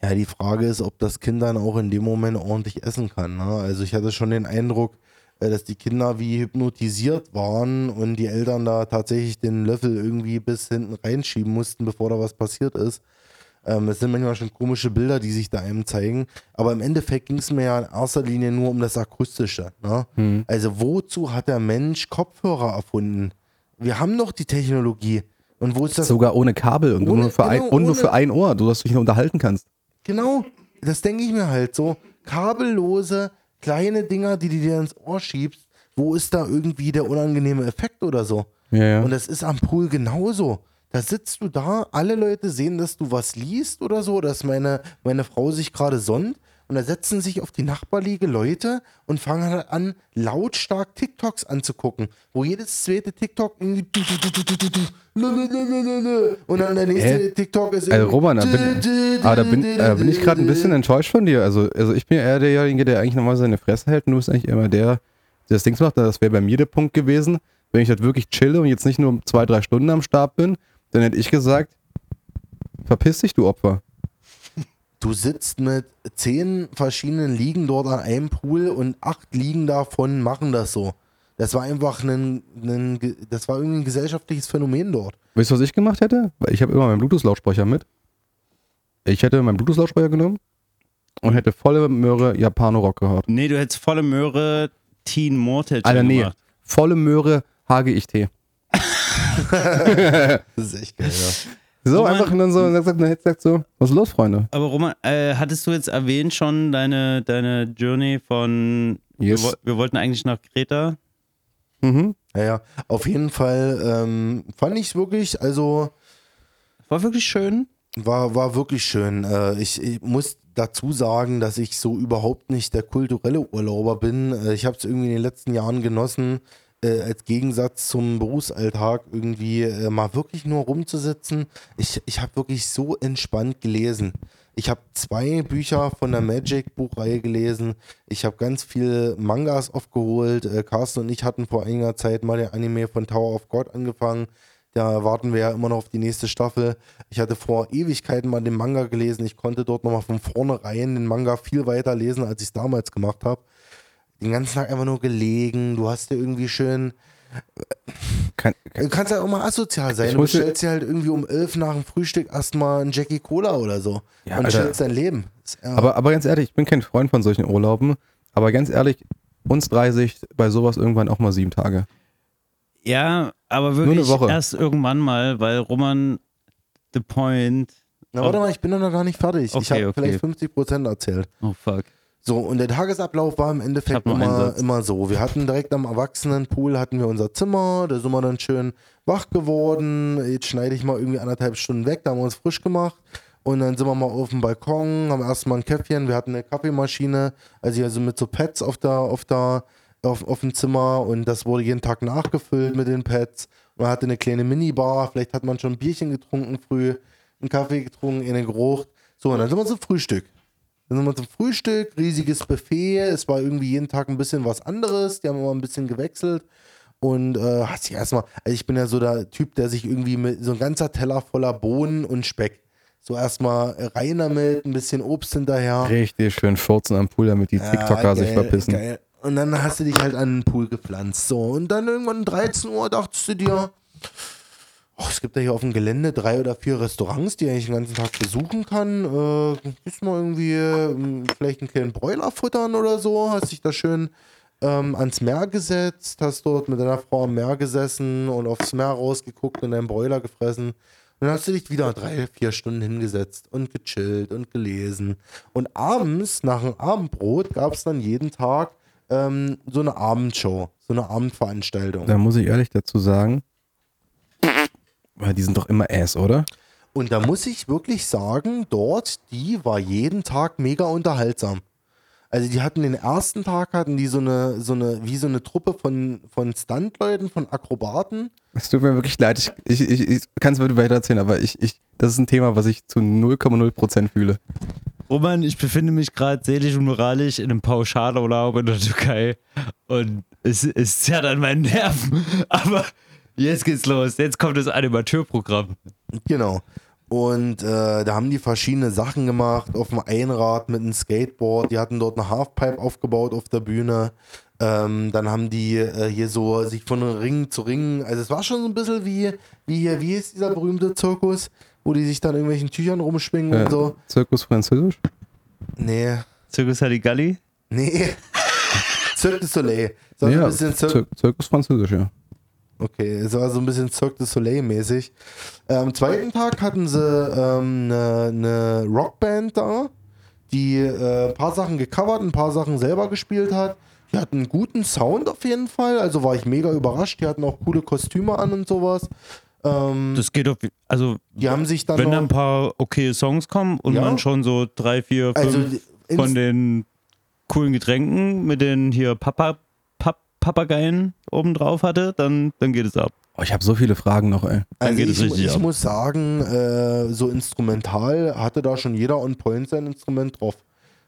Ja, die Frage ist, ob das Kind dann auch in dem Moment ordentlich essen kann. Ne? Also ich hatte schon den Eindruck, äh, dass die Kinder wie hypnotisiert waren und die Eltern da tatsächlich den Löffel irgendwie bis hinten reinschieben mussten, bevor da was passiert ist. Ähm, es sind manchmal schon komische Bilder, die sich da einem zeigen. Aber im Endeffekt ging es mir ja in erster Linie nur um das Akustische. Ne? Also wozu hat der Mensch Kopfhörer erfunden? Wir haben doch die Technologie. Und wo ist das? Sogar ohne Kabel und, Ohne- nur, für ein, genau, und nur für ein Ohr, du dass du dich nur unterhalten kannst. Genau, das denke ich mir halt so. Kabellose, kleine Dinger, die du dir ins Ohr schiebst. Wo ist da irgendwie der unangenehme Effekt oder so? Ja, ja. Und das ist am Pool genauso. Da sitzt du da, alle Leute sehen, dass du was liest oder so, dass meine, meine Frau sich gerade sonnt. Und da setzen sich auf die Nachbarliege Leute und fangen halt an, lautstark TikToks anzugucken, wo jedes zweite TikTok irgendwie und dann der nächste Hä? TikTok ist Also Roman, da bin, ah, da bin, äh, bin ich gerade ein bisschen enttäuscht von dir. Also, also ich bin eher derjenige, der eigentlich normal seine Fresse hält und du bist eigentlich immer der, der das Ding macht. Das wäre bei mir der Punkt gewesen, wenn ich halt wirklich chille und jetzt nicht nur zwei, drei Stunden am Start bin, dann hätte ich gesagt, verpiss dich, du Opfer. Du sitzt mit zehn verschiedenen Ligen dort an einem Pool und acht Ligen davon machen das so. Das war einfach ein, ein das war irgendwie ein gesellschaftliches Phänomen dort. Weißt du, was ich gemacht hätte? Weil ich habe immer meinen Bluetooth-Lautsprecher mit. Ich hätte meinen Bluetooth-Lautsprecher genommen und hätte volle Möhre Japano-Rock gehört. Nee, du hättest volle Möhre Teen Mortal Alter, nee. gemacht. Volle Möhre HGIT. [LAUGHS] Das ist echt geil, ja. So, Roman- einfach und dann so, dann sagt, dann sagt so, was ist los, Freunde? Aber Roman, äh, hattest du jetzt erwähnt schon deine, deine Journey von Yes. wir, wir wollten eigentlich nach Kreta? Mhm. Ja, ja. Auf jeden Fall ähm, fand ich es wirklich, also War wirklich schön. war, war wirklich schön. Äh, ich, ich muss dazu sagen, dass ich so überhaupt nicht der kulturelle Urlauber bin. Äh, ich habe es irgendwie in den letzten Jahren genossen, äh, als Gegensatz zum Berufsalltag irgendwie äh, mal wirklich nur rumzusitzen. Ich, ich habe wirklich so entspannt gelesen. Ich habe zwei Bücher von der Magic-Buchreihe gelesen. Ich habe ganz viele Mangas aufgeholt. Äh, Carsten und ich hatten vor einiger Zeit mal den Anime von Tower of God angefangen. Da warten wir ja immer noch auf die nächste Staffel. Ich hatte vor Ewigkeiten mal den Manga gelesen. Ich konnte dort nochmal von vornherein den Manga viel weiter lesen, als ich es damals gemacht habe. Den ganzen Tag einfach nur gelegen. Du hast dir irgendwie schön. Kein, Du kannst ja auch mal asozial sein. Ich Du bestellst dir halt irgendwie um elf nach dem Frühstück erstmal einen Jackie Cola oder so. Ja, und stellst dein Leben. Ja- aber, aber ganz ehrlich, ich bin kein Freund von solchen Urlauben. Aber ganz ehrlich, uns 30 bei sowas irgendwann auch mal sieben Tage. Ja, aber eine wirklich Woche. erst irgendwann mal, weil Roman The Point Na, warte mal, ich bin doch noch gar nicht fertig. ich Okay, habe okay. vielleicht 50 Prozent erzählt. Oh fuck. So, und der Tagesablauf war im Endeffekt immer, immer so. Wir hatten direkt am Erwachsenenpool hatten wir unser Zimmer, da sind wir dann schön wach geworden. Jetzt schneide ich mal irgendwie anderthalb Stunden weg, da haben wir uns frisch gemacht. Und dann sind wir mal auf dem Balkon, haben erstmal ein Käffchen, wir hatten eine Kaffeemaschine, also also mit so Pads auf der, auf der, auf, auf dem Zimmer und das wurde jeden Tag nachgefüllt mit den Pads. Man hatte eine kleine Minibar, vielleicht hat man schon ein Bierchen getrunken früh, einen Kaffee getrunken, eine gerucht. So, und dann sind wir zum Frühstück. Dann sind wir zum Frühstück, riesiges Buffet. Es war irgendwie jeden Tag ein bisschen was anderes. Die haben immer ein bisschen gewechselt. Und äh, hat sich erstmal, also ich bin ja so der Typ, der sich irgendwie mit so ein ganzer Teller voller Bohnen und Speck. So erstmal rein damit, ein bisschen Obst hinterher. Richtig schön furzen am Pool, damit die TikToker Ja, sich geil, verpissen. Geil. Und dann hast du dich halt an den Pool gepflanzt. So, und dann irgendwann um 13 Uhr dachtest du dir, oh, es gibt ja hier auf dem Gelände drei oder vier Restaurants, die ich den ganzen Tag besuchen kann. Äh, ist mal irgendwie ähm, vielleicht einen kleinen Bräuler futtern oder so. Hast dich da schön ähm, ans Meer gesetzt, hast dort mit deiner Frau am Meer gesessen und aufs Meer rausgeguckt und deinen Bräuler gefressen. Und dann hast du dich wieder drei, vier Stunden hingesetzt und gechillt und gelesen. Und abends, nach dem Abendbrot, gab es dann jeden Tag ähm, so eine Abendshow, so eine Abendveranstaltung. Da muss ich ehrlich dazu sagen, weil die sind doch immer Ass, oder? Und da muss ich wirklich sagen, dort, die war jeden Tag mega unterhaltsam. Also die hatten den ersten Tag, hatten die so eine, so eine, wie so eine Truppe von, von Stuntleuten, von Akrobaten. Es tut mir wirklich leid, ich, ich, ich, ich kann es wirklich weiter erzählen, aber ich, ich, das ist ein Thema, was ich zu 0,0% fühle. Roman, ich befinde mich gerade seelisch und moralisch in einem Pauschalurlaub in der Türkei und es, es zerrt an meinen Nerven. [LAUGHS] Aber jetzt geht's los. Jetzt kommt das Animateurprogramm. Genau. Und äh, da haben die verschiedene Sachen gemacht, auf dem Einrad mit einem Skateboard. Die hatten dort eine Halfpipe aufgebaut auf der Bühne. Ähm, dann haben die äh, hier so sich von Ring zu Ring, also es war schon so ein bisschen wie, wie hier, wie ist dieser berühmte Zirkus, wo die sich dann in irgendwelchen Tüchern rumschwingen Äh, und so. Zirkus Französisch? Nee, Zirkus Halligalli? nee. [LAUGHS] Cirque du Soleil. So ein bisschen Cir Zir Zirkus Französisch, ja. Okay, es war so ein bisschen Cirque du Soleil mäßig. Äh, am zweiten Tag hatten sie ähm, eine, eine Rockband da, die äh, ein paar Sachen gecovert, ein paar Sachen selber gespielt hat. Die hatten einen guten Sound auf jeden Fall, also war ich mega überrascht. Die hatten auch coole Kostüme an und sowas. Ähm, Das geht auf. Also, die haben sich dann wenn da ein paar okay Songs kommen und Ja. man schon so drei, vier, fünf also die- ins- von den coolen Getränken mit den hier Papa, Pap, Papageien oben drauf hatte, dann, dann geht es ab. Oh, ich habe so viele Fragen noch, ey. Also geht es ich, richtig ich ab. muss sagen, äh, so instrumental hatte da schon jeder on point sein Instrument drauf.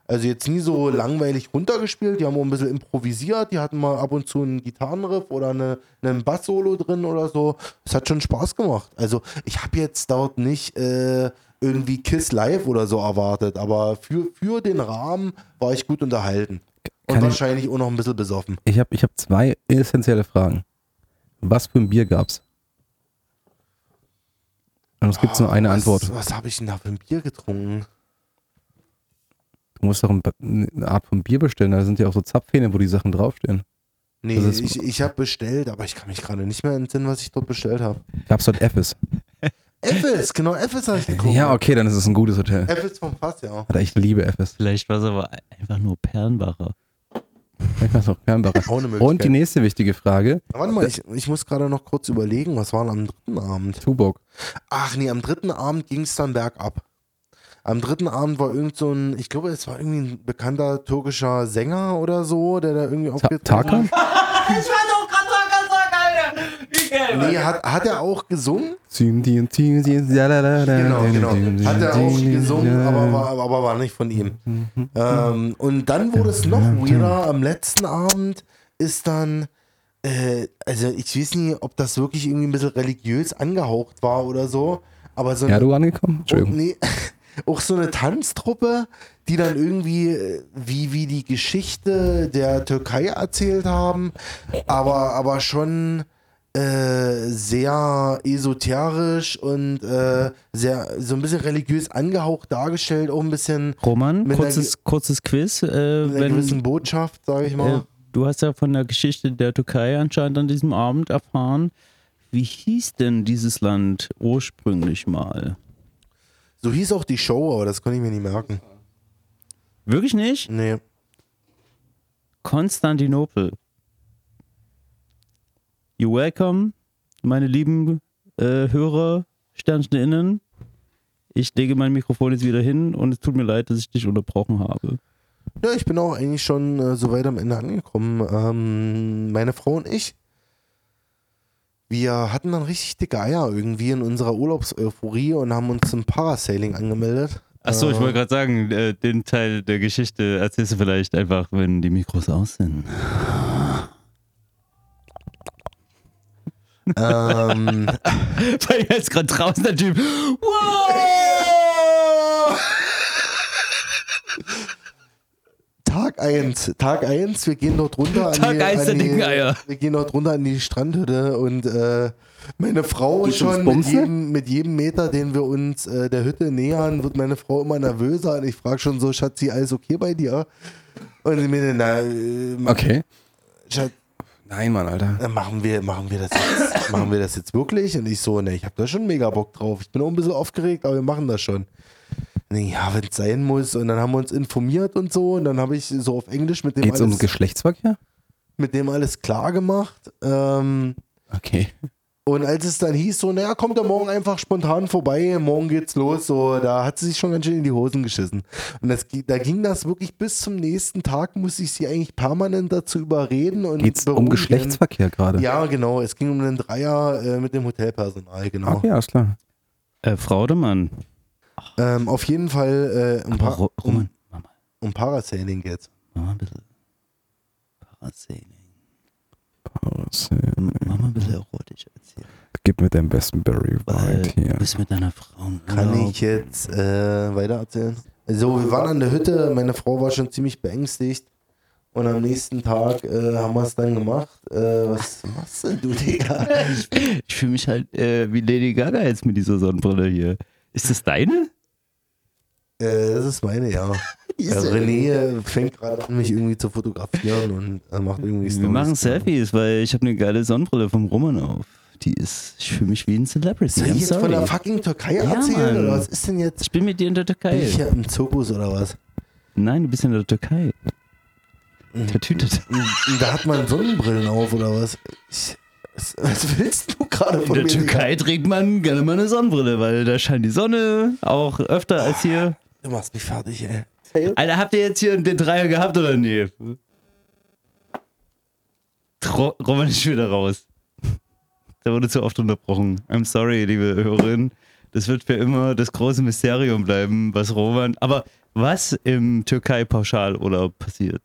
Also jetzt nie so langweilig runtergespielt, die haben auch ein bisschen improvisiert, die hatten mal ab und zu einen Gitarrenriff oder eine, einen Bass-Solo drin oder so. Es hat schon Spaß gemacht. Also ich habe jetzt dort nicht äh, irgendwie Kiss Live oder so erwartet, aber für, für den Rahmen war ich gut unterhalten. Und Kann ich- wahrscheinlich auch noch ein bisschen besoffen. Ich habe ich hab zwei essentielle Fragen. Was für ein Bier gab's? Und es gibt nur eine was, Antwort. Was habe ich denn da für ein Bier getrunken? Du musst doch ein, eine Art von Bier bestellen. Da sind ja auch so Zapfhähne, wo die Sachen draufstehen. Nee, ist- ich, ich habe bestellt, aber ich kann mich gerade nicht mehr entsinnen, was ich dort bestellt habe. Gab's dort Effes? Effes, genau, Effes habe ich geguckt. Ja, okay, dann ist es ein gutes Hotel. Effes vom Fass, ja. Alter, ich liebe Effes. Vielleicht war es aber einfach nur Perlenbacher. Ich weiß noch, Fernbacher. Auch Und die nächste wichtige Frage. Warte mal, ich, ich muss gerade noch kurz überlegen, was war am dritten Abend? Tuborg. Ach nee, am dritten Abend ging es dann bergab. Am dritten Abend war irgend so ein, ich glaube, es war irgendwie ein bekannter türkischer Sänger oder so, der da irgendwie Ta aufgetreten Tarkan? [LAUGHS] Ich war doch gerade sagen, Alter! Wie geil, Nee, hat, hat er auch gesungen? Genau, Genau, genau. genau. Hat er auch gesungen, aber war, aber war nicht von ihm. Ähm, und dann wurde es noch weirder. Am letzten Abend ist dann, äh, also ich weiß nicht, ob das wirklich irgendwie ein bisschen religiös angehaucht war oder so, aber so Ja, du angekommen? Oh, Entschuldigung. nee, [LAUGHS] auch so eine Tanztruppe, die dann irgendwie äh, wie, wie die Geschichte der Türkei erzählt haben, aber, aber schon äh, sehr esoterisch und äh, sehr so ein bisschen religiös angehaucht dargestellt, auch ein bisschen Roman, kurzes, kurzes Quiz. Äh, mit einer gewissen Botschaft, sage ich mal. äh, du hast ja von der Geschichte der Türkei anscheinend an diesem Abend erfahren. Wie hieß denn dieses Land ursprünglich mal? So hieß auch die Show, aber das konnte ich mir nicht merken. Wirklich nicht? Nee. Konstantinopel. You welcome, meine lieben äh, Hörer, SternchenInnen. Ich lege mein Mikrofon jetzt wieder hin und es tut mir leid, dass ich dich unterbrochen habe. Ja, ich bin auch eigentlich schon äh, so weit am Ende angekommen. Ähm, meine Frau und ich, wir hatten dann richtig dicke Eier irgendwie in unserer Urlaubseuphorie und haben uns zum Parasailing angemeldet. Achso, ich Äh, wollte gerade sagen, äh, den Teil der Geschichte erzählst du vielleicht einfach, wenn die Mikros aus sind. Ähm, [LAUGHS] Weil jetzt gerade draußen der Typ. Wow! Tag 1, Tag 1, wir gehen dort runter an Tag die, eins an der die, dicken Eier. Wir gehen dort runter an die Strandhütte und äh, meine Frau Geht's schon mit jedem, mit jedem Meter, den wir uns äh, der Hütte nähern, wird meine Frau immer nervöser und ich frage schon so, Schatzi, alles okay bei dir? Und sie mir, na, äh, Okay. Schatz, Nein, Mann, Alter. äh, machen wir, machen wir das jetzt, [LAUGHS] machen wir das jetzt wirklich? Und ich so, ne, ich habe da schon mega Bock drauf. Ich bin auch ein bisschen aufgeregt, aber wir machen das schon. Nee, ja, wenn es sein muss. Und dann haben wir uns informiert und so. Und dann habe ich so auf Englisch mit dem, Geht's um alles, Geschlechtsverkehr? mit dem alles klar gemacht. Ähm, Okay. Und als es dann hieß, so, naja, kommt er morgen einfach spontan vorbei, morgen geht's los, so, da hat sie sich schon ganz schön in die Hosen geschissen. Und das, da ging das wirklich bis zum nächsten Tag, musste ich sie eigentlich permanent dazu überreden. Und Geht's um. Geschlechtsverkehr gerade? Ja, genau. Es ging um einen Dreier äh, mit dem Hotelpersonal, genau. Okay, alles klar. Äh, Frau oder Mann? Ähm, auf jeden Fall äh, um, pa um, um Parasailing geht's. mach mal ein bisschen. Parasailing. Mach mal ein bisschen erotisch erzählen. Gib mir deinen besten Barry White hier. du bist mit deiner Frau im Kann Urlaub. ich jetzt äh, weiter erzählen? Also, wir waren an der Hütte, meine Frau war schon ziemlich beängstigt. Und am nächsten Tag äh, haben wir es dann gemacht. Äh, was machst denn du, Digga? [LAUGHS] Ich fühle mich halt äh, wie Lady Gaga jetzt mit dieser Sonnenbrille hier. Ist das deine? äh, das ist meine, ja. Äh, René fängt gerade an, mich irgendwie zu fotografieren und äh, macht irgendwie Wir Stories. machen Selfies, weil ich habe eine geile Sonnenbrille vom Roman auf. Die ist, ich fühle mich wie ein Celebrity. Soll ich jetzt von der sorry. fucking Türkei Ja, erzählen? Mann. Oder was ist denn jetzt? Ich bin mit dir in der Bin Türkei. ich hier im Zirkus oder was? Nein, du bist in der Türkei. Mhm. Vertütet. [LAUGHS] Und Da hat man Sonnenbrillen auf oder was? Ich, was, was willst du gerade In von der mir? Türkei trägt man gerne mal eine Sonnenbrille, weil da scheint die Sonne auch öfter als hier. Du machst mich fertig, ey. Alter, habt ihr jetzt hier den Dreier gehabt oder nee? Ro Roman ist wieder raus. Der wurde zu oft unterbrochen. I'm sorry, liebe Hörerin. Das wird für immer das große Mysterium bleiben, was Roman. Aber was im Türkei-Pauschalurlaub passiert,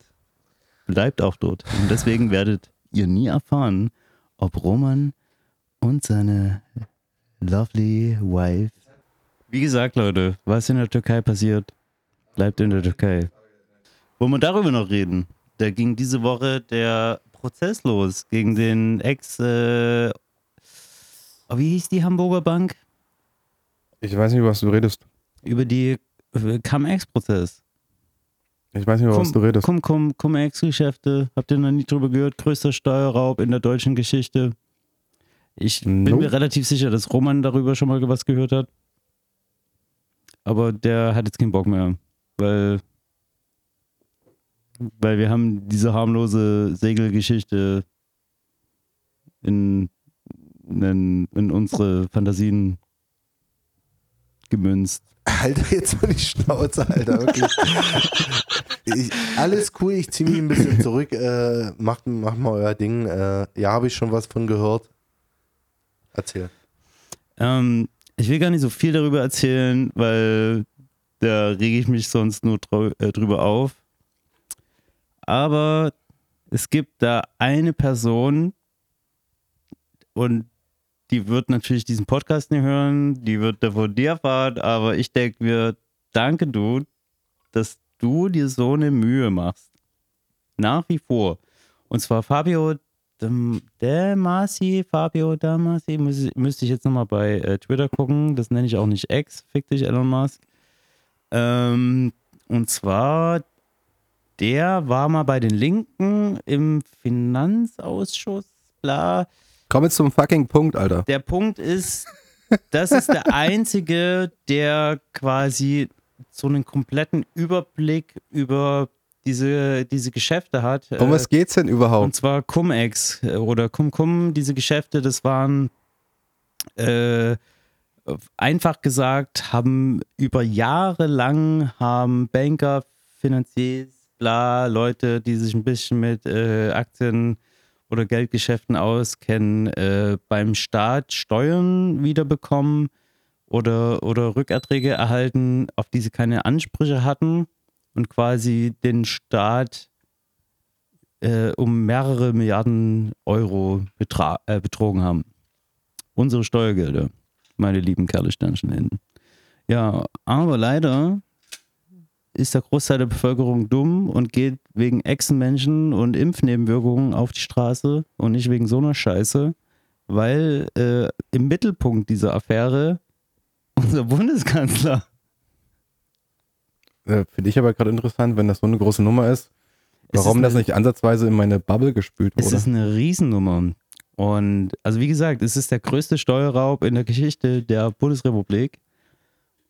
bleibt auch dort. Und deswegen werdet ihr nie erfahren, ob Roman und seine lovely wife. Wie gesagt, Leute, was in der Türkei passiert, bleibt in der Türkei. Wollen wir darüber noch reden? Da ging diese Woche der Prozess los gegen den Ex. Äh, wie hieß die Hamburger Bank? Ich weiß nicht, über was du redest. Über die äh, Cum-Ex-Prozess. Ich weiß nicht, über was du redest. Cum, Cum, Cum-Ex-Geschäfte. Habt ihr noch nie drüber gehört? Größter Steuerraub in der deutschen Geschichte. Ich bin Nope. mir relativ sicher, dass Roman darüber schon mal was gehört hat. Aber der hat jetzt keinen Bock mehr. Weil, weil wir haben diese harmlose Segelgeschichte in, in, in unsere Fantasien gemünzt. Alter, jetzt mal die Schnauze, Alter, wirklich. ich, alles cool, ich ziehe mich ein bisschen zurück. Äh, macht, macht mal euer Ding. Äh, ja, habe ich schon was von gehört. Erzähl. Ähm, ich will gar nicht so viel darüber erzählen, weil da rege ich mich sonst nur äh, drüber auf. Aber es gibt da eine Person und die wird natürlich diesen Podcast nicht hören, die wird davon dir erfahren, aber ich denke mir, danke du, dass du dir so eine Mühe machst. Nach wie vor. Und zwar Fabio Damasi, Fabio Damasi, müsste ich jetzt nochmal bei äh, Twitter gucken. Das nenne ich auch nicht Ex, fick dich Elon Musk. Ähm, und zwar, der war mal bei den Linken im Finanzausschuss, bla. Komm jetzt zum fucking Punkt, Alter. Der Punkt ist, das ist der einzige, der quasi so einen kompletten Überblick über diese, diese Geschäfte hat. Um was geht's denn Und überhaupt? zwar Cum-Ex äh, oder Cum-Cum, diese Geschäfte, das waren äh, einfach gesagt, haben über Jahre lang haben Banker, Finanziers, bla, Leute, die sich ein bisschen mit äh, Aktien oder Geldgeschäften auskennen, äh, beim Staat Steuern wiederbekommen oder, oder Rückerträge erhalten, auf die sie keine Ansprüche hatten und quasi den Staat äh, um mehrere Milliarden Euro äh, betrogen haben. Unsere Steuergelder, meine lieben Kerlesternchen hinten. Ja, aber leider ist der Großteil der Bevölkerung dumm und geht wegen Echsenmenschen und Impfnebenwirkungen auf die Straße und nicht wegen so einer Scheiße, weil äh, im Mittelpunkt dieser Affäre unser Bundeskanzler Äh, Finde ich aber gerade interessant, wenn das so eine große Nummer ist, Es warum ist das eine- nicht ansatzweise in meine Bubble gespült Es wurde. ist eine Riesennummer. Und also wie gesagt, es ist der größte Steuerraub in der Geschichte der Bundesrepublik.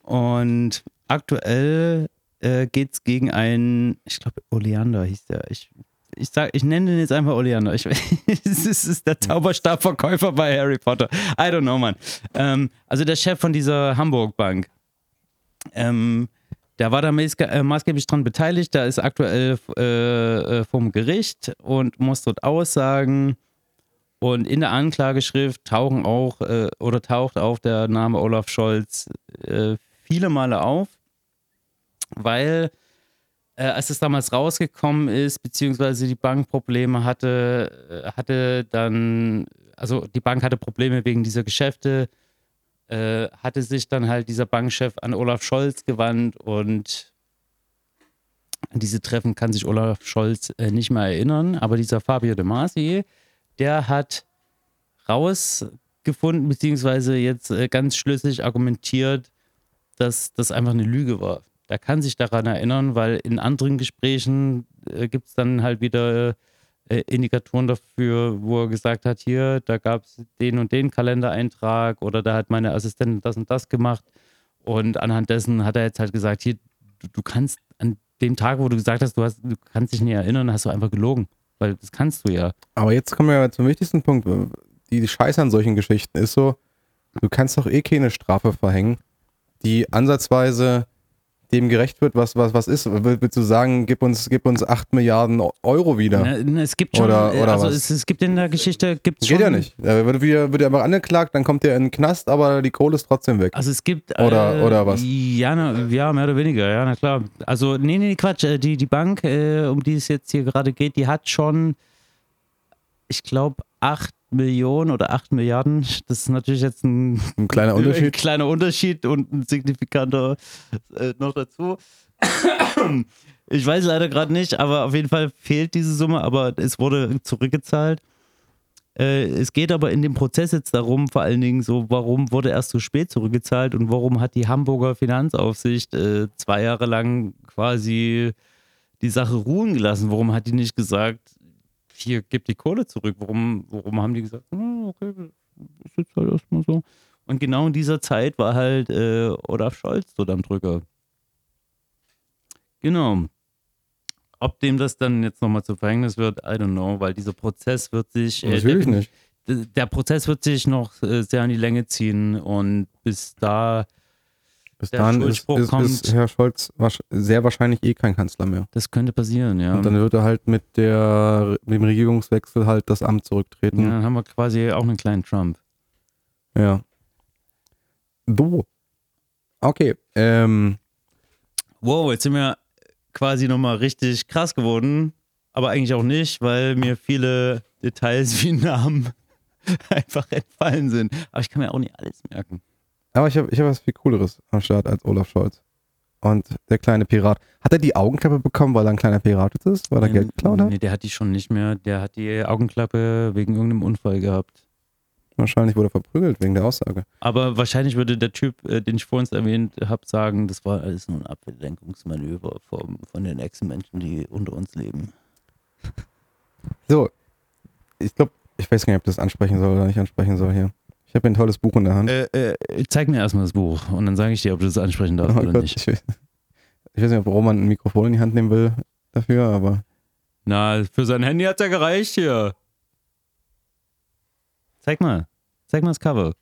Und aktuell äh, geht es gegen einen, ich glaube, Oleander hieß der. Ich, ich, ich nenne den jetzt einfach Oleander. Ich, [LAUGHS] es ist, der Zauberstabverkäufer bei Harry Potter. I don't know, man. Ähm, also der Chef von dieser Hamburg Bank. Ähm, der war da maßge- äh, maßgeblich dran beteiligt. Der ist aktuell äh, äh, vom Gericht und muss dort aussagen. Und in der Anklageschrift tauchen auch äh, oder taucht auch der Name Olaf Scholz äh, viele Male auf, weil äh, als es damals rausgekommen ist, beziehungsweise die Bank Probleme hatte, äh, hatte dann, also die Bank hatte Probleme wegen dieser Geschäfte, äh, hatte sich dann halt dieser Bankchef an Olaf Scholz gewandt und an diese Treffen kann sich Olaf Scholz äh, nicht mehr erinnern, aber dieser Fabio De Masi, der hat rausgefunden, beziehungsweise jetzt äh, ganz schlüssig argumentiert, dass das einfach eine Lüge war. Der kann sich daran erinnern, weil in anderen Gesprächen äh, gibt es dann halt wieder äh, Indikatoren dafür, wo er gesagt hat, hier, da gab es den und den Kalendereintrag oder da hat meine Assistentin das und das gemacht. Und anhand dessen hat er jetzt halt gesagt, hier, du, du kannst an dem Tag, wo du gesagt hast, du, hast, du kannst dich nicht erinnern, hast du einfach gelogen. Weil das kannst du ja. Aber jetzt kommen wir zum wichtigsten Punkt. Die Scheiße an solchen Geschichten ist so, du kannst doch eh keine Strafe verhängen, die ansatzweise dem gerecht wird, was, was, was ist. Will- Willst du sagen, gib uns, gib uns 8 Milliarden Euro wieder? Na, na, es gibt schon, Oder- äh, oder also es, es gibt in der Geschichte, gibt's Geht schon, ja nicht. Er wird, wird er einfach angeklagt, dann kommt er in den Knast, aber die Kohle ist trotzdem weg. Also es gibt Oder- äh, oder was? Ja, na, ja, mehr oder weniger, ja, na klar. Also nee, nee, Quatsch. äh, Die, die Bank, äh, um die es jetzt hier gerade geht, die hat schon, ich glaube, 8 Millionen oder 8 Milliarden. Das ist natürlich jetzt ein, Ein kleiner [LAUGHS] ein Unterschied. kleiner Unterschied und ein signifikanter äh, noch dazu. [COUGHS] Ich weiß leider gerade nicht, aber auf jeden Fall fehlt diese Summe, aber es wurde zurückgezahlt. Äh, es geht aber in dem Prozess jetzt darum, vor allen Dingen so, warum wurde erst so spät zurückgezahlt und warum hat die Hamburger Finanzaufsicht äh, zwei Jahre lang quasi die Sache ruhen gelassen? Warum hat die nicht gesagt, hier, gib die Kohle zurück? Warum, warum haben die gesagt, "Hm, okay, ist jetzt halt erstmal so? Und genau in dieser Zeit war halt äh, Olaf Scholz dort am Drücker. Genau. Ob dem das dann jetzt nochmal zu Verhängnis wird, I don't know, weil dieser Prozess wird sich. äh, Natürlich nicht. Der Prozess wird sich noch äh, sehr an die Länge ziehen und bis da, Bis der dahin ist, ist, ist kommt. Herr Scholz sehr wahrscheinlich eh kein Kanzler mehr. das könnte passieren, ja. Und dann wird er halt mit, der, dem Regierungswechsel halt das Amt ja, zurücktreten. dann haben wir quasi auch einen kleinen Trump. Ja. So. Okay. Ähm, Wow, jetzt sind wir quasi nochmal richtig krass geworden, aber eigentlich auch nicht, weil mir viele Details [LAUGHS] wie Namen [LAUGHS] einfach entfallen sind. Aber ich kann mir auch nicht alles merken. Aber ich habe ich hab was viel Cooleres am Start als Olaf Scholz. Und der kleine Pirat. Hat er die Augenklappe bekommen, weil er ein kleiner Pirat ist? Weil er Geld geklaut hat? Nee, der hat die schon nicht mehr. Der hat die Augenklappe wegen irgendeinem Unfall gehabt. Wahrscheinlich wurde er verprügelt wegen der Aussage. Aber wahrscheinlich würde der Typ, äh, den ich vorhin erwähnt habe, sagen, das war alles nur ein Ablenkungsmanöver vom, von den Ex-Menschen, die unter uns leben. So. Ich glaube, ich weiß gar nicht, ob ich das ansprechen soll oder nicht ansprechen soll hier. Ich habe ein tolles Buch in der Hand. Äh, äh, zeig mir erstmal das Buch und dann sage ich dir, ob du das ansprechen darfst Oh oder Gott, nicht. ich, weiß- ich weiß nicht, ob Roman ein Mikrofon in die Hand nehmen will dafür, aber Na, für sein Handy hat's ja gereicht hier. Zeig mal. Zeig mal das Cover.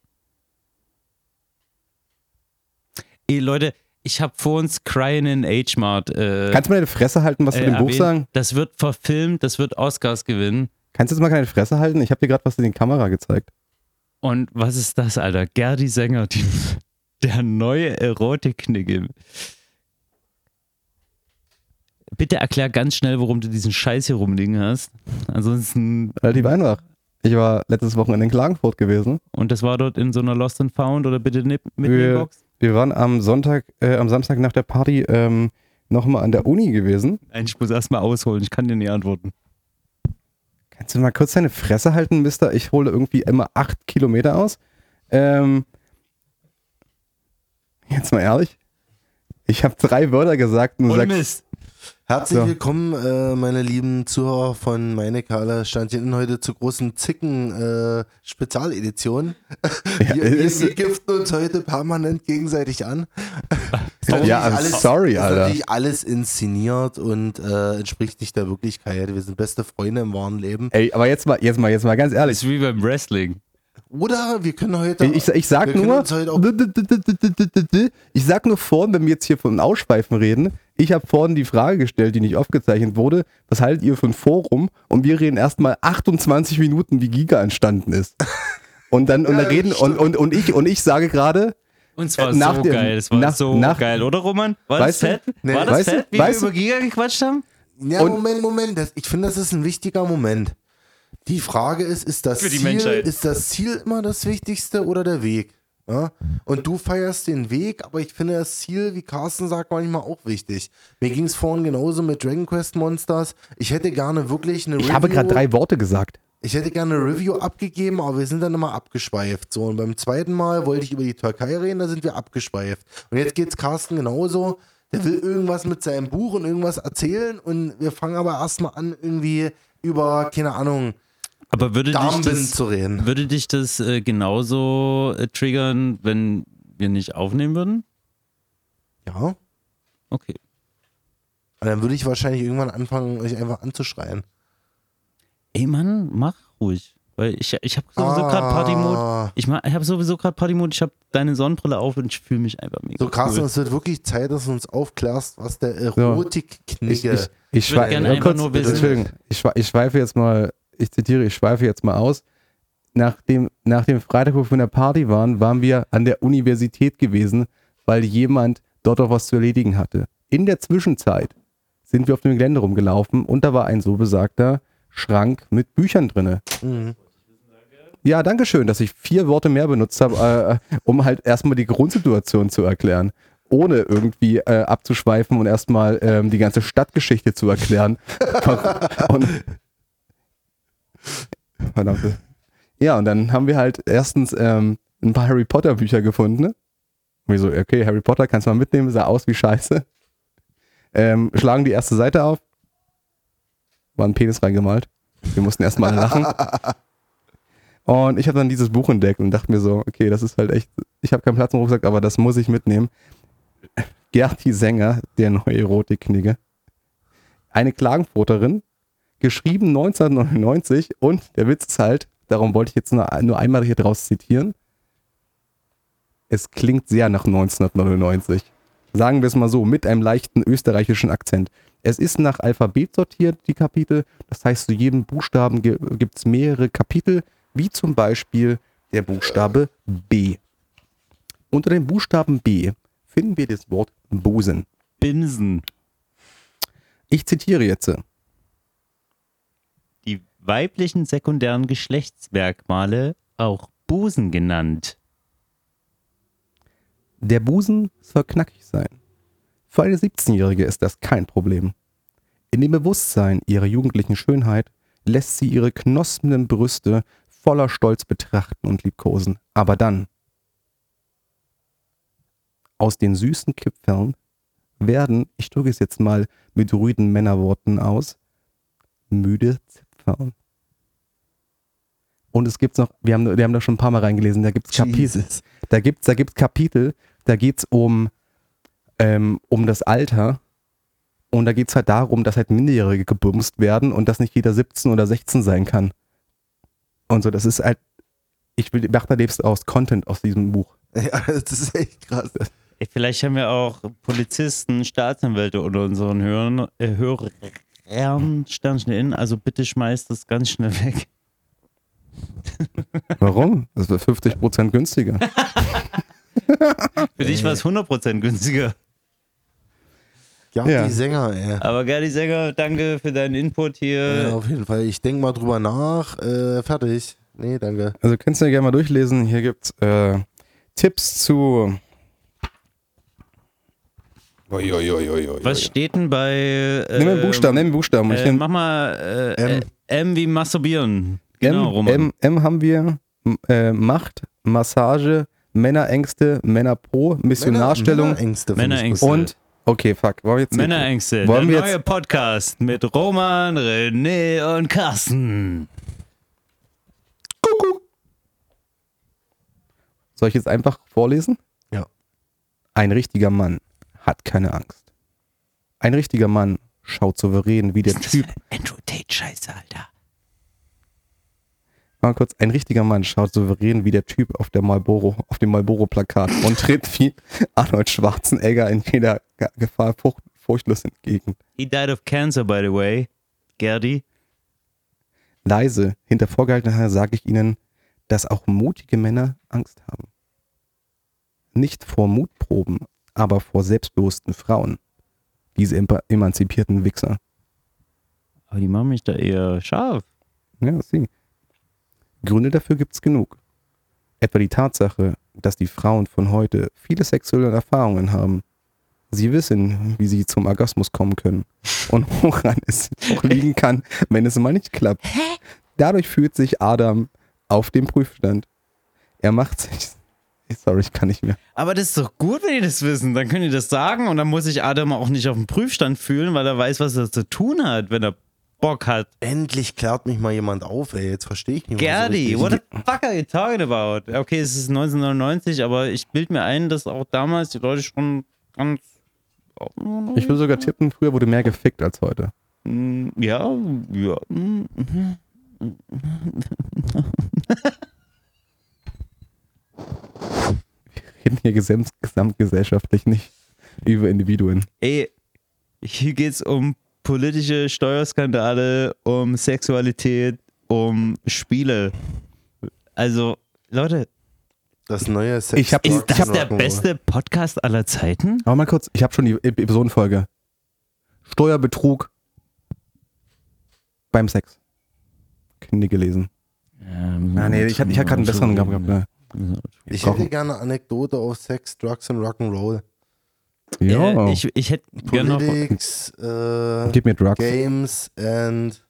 Ey, Leute, ich habe vor uns Crying in H-Mart. Äh, kannst du mal deine Fresse halten, was zu äh, dem Buch sagen? Das wird verfilmt, das wird Oscars gewinnen. Kannst du jetzt mal keine Fresse halten? Ich habe dir gerade was in die Kamera gezeigt. Und was ist das, Alter? Gerdi Sänger, die, [LAUGHS] der neue Erotik-Knigge. Bitte erklär ganz schnell, warum du diesen Scheiß hier rumliegen hast. Ansonsten, Relativ einfach. Ich war letztes Wochenende in Klagenfurt gewesen. und das war dort in so einer Lost and Found oder bitte mit Wir- Box? Wir waren am Sonntag, äh, am Samstag nach der Party ähm, nochmal an der Uni gewesen. Nein, ich muss erst mal ausholen, ich kann dir nicht antworten. Kannst du mal kurz deine Fresse halten, Mister? Ich hole irgendwie immer acht Kilometer aus. Ähm, jetzt mal ehrlich. Ich habe drei Wörter gesagt und sagst, Mist. Herzlich So. willkommen, äh, meine lieben Zuhörer von meine Kale Standchen heute zur großen Zicken äh, Spezialedition. Ja, wir, wir, wir giften uns heute permanent gegenseitig an. Ist Ja, natürlich I'm sorry, ist Alter. natürlich alles inszeniert und äh, entspricht nicht der Wirklichkeit. Wir sind beste Freunde im wahren Leben. ey, aber jetzt mal, jetzt mal, jetzt mal ganz Das ehrlich. ist wie beim Wrestling. Oder wir können heute. Ich, ich sag nur, ich sag nur vorhin, wenn wir jetzt hier von Ausschweifen reden, ich habe vorhin die Frage gestellt, die nicht aufgezeichnet wurde, was haltet ihr für ein Forum? Und wir reden erstmal 28 Minuten, wie Giga entstanden ist. Und dann, und Ja, dann reden, und, und, und ich, und ich sage gerade, Und zwar Äh, nach so dem- geil, es war nach- so nach- geil, oder Roman? War Weißt du- das fett? Nee, war das weißt du- fett, wie weißt wir du- über Giga gequatscht haben? Ja, Und- Moment, Moment. Das, ich finde, das ist ein wichtiger Moment. Die Frage ist, ist das, Für die Ziel, Menschheit. ist das Ziel immer das Wichtigste oder der Weg? Ja? Und du feierst den Weg, aber ich finde das Ziel, wie Carsten sagt, manchmal auch wichtig. Mir ging es vorhin genauso mit Dragon Quest Monsters. Ich hätte gerne wirklich eine ich habe gerade drei Worte gesagt. Ich hätte gerne eine Review abgegeben, aber wir sind dann immer abgeschweift. So, und beim zweiten Mal wollte ich über die Türkei reden, da sind wir abgeschweift. Und jetzt geht's Carsten genauso. Der will irgendwas mit seinem Buch und irgendwas erzählen und wir fangen aber erstmal an, irgendwie über, keine Ahnung, Aber würde dich das, zu reden. würde dich das äh, genauso äh, triggern, wenn wir nicht aufnehmen würden? Ja. Okay. Und dann würde ich wahrscheinlich irgendwann anfangen, euch einfach anzuschreien. Ey Mann, mach ruhig. Weil ich, ich habe sowieso gerade Partymode. Ah. Ich, ma- ich habe sowieso gerade Partymode. Ich habe deine Sonnenbrille auf und ich fühle mich einfach mega So, Carsten, cool. es wird wirklich Zeit, dass du uns aufklärst, was der Ich, Erotik-Knigge. ich, ich, würde schwei- gerne ja, einfach kurz, nur wissen- Entschuldigung, ich, ich schweife jetzt mal, ich zitiere, ich schweife jetzt mal aus. Nach dem, nach dem Freitag, wo wir von der Party waren, waren wir an der Universität gewesen, weil jemand dort auch was zu erledigen hatte. In der Zwischenzeit sind wir auf dem Gelände rumgelaufen und da war ein so besagter Schrank mit Büchern drinne. Mhm. Ja, danke schön, dass ich vier Worte mehr benutzt habe, äh, um halt erstmal die Grundsituation zu erklären. Ohne irgendwie äh, abzuschweifen und erstmal ähm, die ganze Stadtgeschichte zu erklären. [LAUGHS] und, verdammte. Ja, und dann haben wir halt erstens ähm, ein paar Harry Potter Bücher gefunden. Ne? Und wir so, okay, Harry Potter kannst du mal mitnehmen, sah aus wie Scheiße. Ähm, schlagen die erste Seite auf. War ein Penis reingemalt. Wir mussten erstmal lachen. [LAUGHS] Und ich habe dann dieses Buch entdeckt und dachte mir so, okay, das ist halt echt, ich habe keinen Platz im Rucksack, aber das muss ich mitnehmen. [LAUGHS] Gerti Sänger, der neue Erotik-Knigge. Eine Klagenfurterin, geschrieben 1999 und der Witz ist halt, darum wollte ich jetzt nur, nur einmal hier draus zitieren. Es klingt sehr nach 1999. Sagen wir es mal so, mit einem leichten österreichischen Akzent. Es ist nach Alphabet sortiert, die Kapitel. Das heißt, zu jedem Buchstaben gibt es mehrere Kapitel, wie zum Beispiel der Buchstabe B. Unter dem Buchstaben B finden wir das Wort Busen. Binsen. Ich zitiere jetzt. Die weiblichen sekundären Geschlechtsmerkmale, auch Busen genannt. Der Busen soll knackig sein. Für eine 17-Jährige ist das kein Problem. In dem Bewusstsein ihrer jugendlichen Schönheit lässt sie ihre knospenden Brüste voller Stolz betrachten und liebkosen. Aber dann, aus den süßen Kipfeln werden, ich drücke es jetzt mal mit rüden Männerworten aus, müde Zipfeln. Und es gibt noch, wir haben, wir haben da schon ein paar Mal reingelesen, da gibt es Kapitel, da gibt's, da gibt's Kapitel, da geht es um, ähm, um das Alter und da geht es halt darum, dass halt Minderjährige gebumst werden und dass nicht jeder 17 oder 16 sein kann. Und so, das ist halt, ich will, mach da lebst aus Content aus diesem Buch. [LAUGHS] Ja, das ist echt krass. Ey, Vielleicht haben wir auch Polizisten, Staatsanwälte unter unseren Hörern, äh, Hörern, Sternchen in, also bitte schmeißt das ganz schnell weg. Warum? Das wird 50% günstiger. [LAUGHS] [LAUGHS] Für dich war es 100% günstiger. Ja, Ja. die Sänger, ey. Aber Gerdi Sänger, danke für deinen Input hier. Ja, auf jeden Fall. Ich denke mal drüber nach. Äh, fertig. Nee, danke. Also kannst du ja gerne mal durchlesen. Hier gibt's äh, Tipps zu. Ui, ui, ui, Was steht denn bei. Äh, Nimm einen Buchstaben, nimm einen Buchstaben. Äh, mach mal äh, M. M. M wie masturbieren. Genau, M, Roman. M, M haben wir M, äh, Macht, Massage, Männerängste, Männerpro, Missionarstellung Männerängste. Männerängste. und. Okay, fuck. Wollen wir jetzt Männerängste. Wollen der wir neue jetzt- Podcast mit Roman, René und Carsten. Soll ich jetzt einfach vorlesen? Ja. Ein richtiger Mann hat keine Angst. Ein richtiger Mann schaut souverän wie der Typ. Andrew Tate Scheiße, Alter. Mal kurz, ein richtiger Mann schaut souverän wie der Typ auf, der Marlboro, auf dem Marlboro-Plakat und tritt wie Arnold Schwarzenegger in jeder Ge- Gefahr furcht, furchtlos entgegen. He died of cancer, by the way. Gerdi. Leise, hinter vorgehaltener Hand sage ich Ihnen, dass auch mutige Männer Angst haben. Nicht vor Mutproben, aber vor selbstbewussten Frauen. Diese emanzipierten Wichser. Aber die machen mich da eher scharf. Ja, sie. Gründe dafür gibt's genug. Etwa die Tatsache, dass die Frauen von heute viele sexuelle Erfahrungen haben. Sie wissen, wie sie zum Orgasmus kommen können und [LAUGHS] woran es auch liegen kann, wenn es mal nicht klappt. Dadurch fühlt sich Adam auf dem Prüfstand. Er macht sich. [LAUGHS] Sorry, ich kann nicht mehr. Aber das ist doch gut, wenn die das wissen. Dann können die das sagen und dann muss sich Adam auch nicht auf dem Prüfstand fühlen, weil er weiß, was er zu tun hat, wenn er Bock hat. Endlich klärt mich mal jemand auf, ey. Jetzt verstehe ich nicht mehr Gerdi, so what the fuck are you talking about? Okay, es ist 1999, aber ich bild mir ein, dass auch damals die Leute schon ganz. Ich würde sogar tippen, früher wurde mehr gefickt als heute. Mm, Ja, ja. mm. Wir reden hier gesamt, gesamtgesellschaftlich nicht über Individuen. Ey, hier geht's um politische Steuerskandale, um Sexualität, um Spiele. Also, Leute, Das neue Sex Ich hab- ist Ich das hab- der beste Podcast aller Zeiten? Aber mal kurz, ich habe schon die Ep- Episodenfolge. Steuerbetrug beim Sex. Nie gelesen. Ähm, Ah, nee, ich hatte ich gerade einen besseren gehabt. Ne? Ich hätte gerne eine Anekdote auf Sex, Drugs und Rock'n'Roll. Ja, Äh, ich, ich hätte gerne noch. Politics, äh, gib mir Drugs. Games and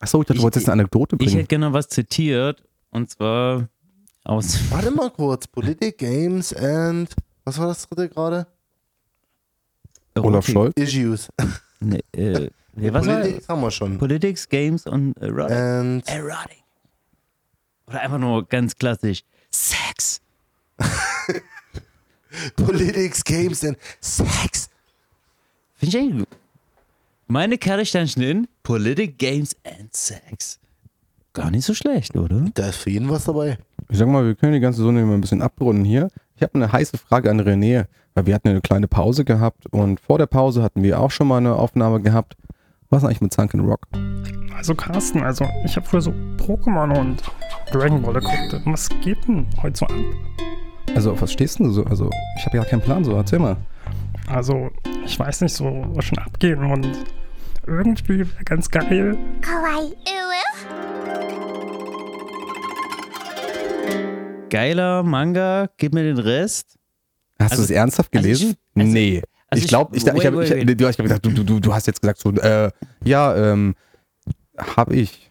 Achso, ich dachte, du Ich- wolltest jetzt eine Anekdote Ich bringen. hätte gerne noch was zitiert. Und zwar aus. [LAUGHS] Warte mal kurz. Politik, Games and was war das dritte gerade? Olaf Scholz. Issues. [LAUGHS] Nee, äh, [LAUGHS] nee, was war Politik haben wir schon. Politics, Games und Erotic. And Erotic. Oder einfach nur ganz klassisch. Sex. [LAUGHS] Politics, Games and Sex. Finde ich eigentlich gut. Meine Kernsteinchen in Politik, Games and Sex. Gar nicht so schlecht, oder? Da ist für jeden was dabei. Ich sag mal, wir können die ganze Sonne mal ein bisschen abrunden hier. Ich habe eine heiße Frage an René, weil wir hatten eine kleine Pause gehabt und vor der Pause hatten wir auch schon mal eine Aufnahme gehabt. Was ist eigentlich mit Sunken Rock? Also Carsten, also ich habe früher so Pokémon und Dragon Ball geguckt. Was geht denn heute so ab? Also auf was stehst du so? Also ich habe ja keinen Plan, so erzähl mal. Also ich weiß nicht, so was schon abgehen und irgendwie wäre ganz geil. Geiler Manga, gib mir den Rest. Hast also, du es ernsthaft gelesen? Also ich, also nee. Also ich glaube, ich, ich, ich, wait, ich, ich, ich gedacht, du, du, du hast jetzt gesagt, so, äh, ja, ähm, hab ich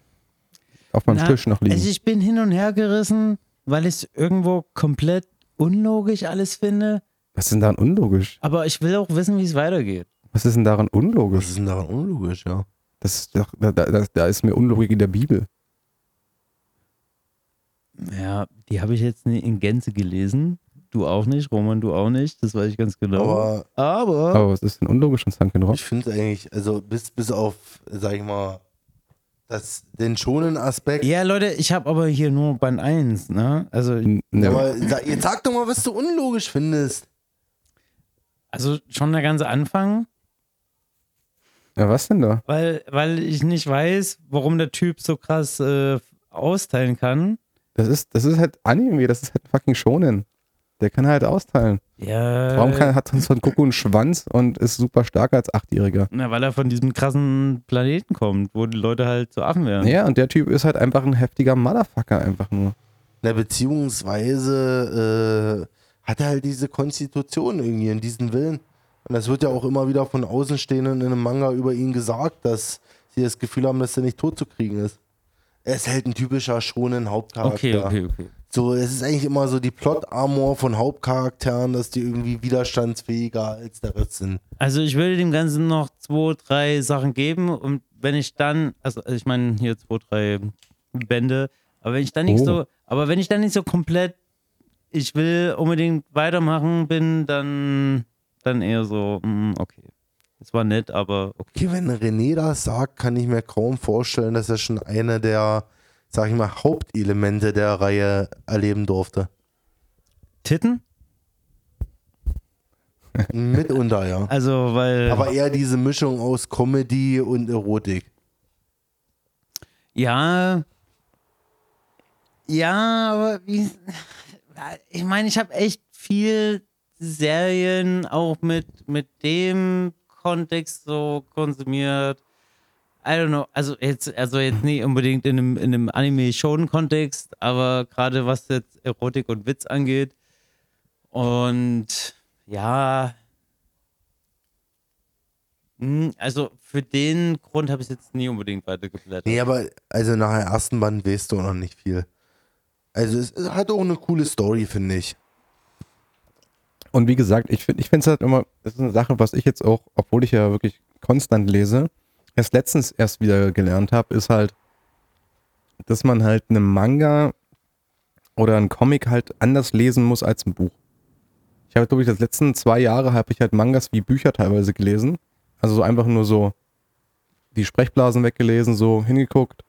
auf meinem Na, Tisch noch liegen. Also ich bin hin und her gerissen, weil ich es irgendwo komplett unlogisch alles finde. Was ist denn daran unlogisch? Aber ich will auch wissen, wie es weitergeht. Was ist denn daran Was unlogisch? ist denn daran unlogisch, ja? Das ist doch, da, da, da ist mir Unlogik in der Bibel. Ja, die habe ich jetzt in Gänze gelesen. Du auch nicht, Roman, du auch nicht. Das weiß ich ganz genau. Aber Aber, Aber was ist denn unlogisch an Sunken ich finde es eigentlich, also bis, bis auf, sag ich mal, das, den schonen Aspekt. ja, Leute, ich habe aber hier nur Band 1, ne? Also, Ne, Aber sag, jetzt sag doch mal, was du unlogisch findest. also schon der ganze Anfang, ja, was denn da? weil, weil ich nicht weiß, warum der Typ so krass äh, austeilen kann. Das ist, das ist halt Anime, das ist halt fucking Shonen. Der kann halt austeilen. Ja. Warum kann, hat Son Goku einen Schwanz und ist super stark als Achtjähriger? Na, weil er von diesem krassen Planeten kommt, wo die Leute halt so Affen werden. Ja, und der Typ ist halt einfach ein heftiger Motherfucker einfach nur. Na, beziehungsweise äh, hat er halt diese Konstitution irgendwie in diesen Willen. Und das wird ja auch immer wieder von Außenstehenden in einem Manga über ihn gesagt, dass sie das Gefühl haben, dass er nicht tot zu kriegen ist. Er ist halt ein typischer schonen Hauptcharakter. Okay, okay, okay. So, es ist eigentlich immer so die Plot-Armor von Hauptcharakteren, dass die irgendwie widerstandsfähiger als der Rest sind. Also ich würde dem Ganzen noch zwei, drei Sachen geben und wenn ich dann, also ich meine hier zwei, drei Bände, aber wenn ich dann nicht Oh. so, aber wenn ich dann nicht so komplett, ich will unbedingt weitermachen bin, dann, dann eher so, mm, okay. Es war nett, aber okay. Okay, wenn René das sagt, kann ich mir kaum vorstellen, dass er schon einer der, sag ich mal, Hauptelemente der Reihe erleben durfte. Titten? [LAUGHS] Mitunter, ja. Also, weil, Aber eher diese Mischung aus Comedy und Erotik. ja, ja, aber wie, [LAUGHS] ich meine, ich habe echt viel Serien auch mit, mit dem Kontext so konsumiert. I don't know, also jetzt, also jetzt nicht unbedingt in einem, in einem Anime-Shonen-Kontext, aber gerade was jetzt Erotik und Witz angeht. Und ja, hm, also für den Grund habe ich jetzt nie unbedingt weitergeblättert. Nee, aber also nach dem ersten Band weißt du noch nicht viel. Also es es hat auch eine coole Story, finde ich. Und wie gesagt, ich finde ich finde es halt immer, das ist eine Sache, was ich jetzt auch, obwohl ich ja wirklich konstant lese, erst letztens erst wieder gelernt habe, ist halt, dass man halt einen Manga oder einen Comic halt anders lesen muss als ein Buch. Ich habe, glaube ich, das letzten zwei Jahre habe ich halt Mangas wie Bücher teilweise gelesen. Also so einfach nur so die Sprechblasen weggelesen, so hingeguckt.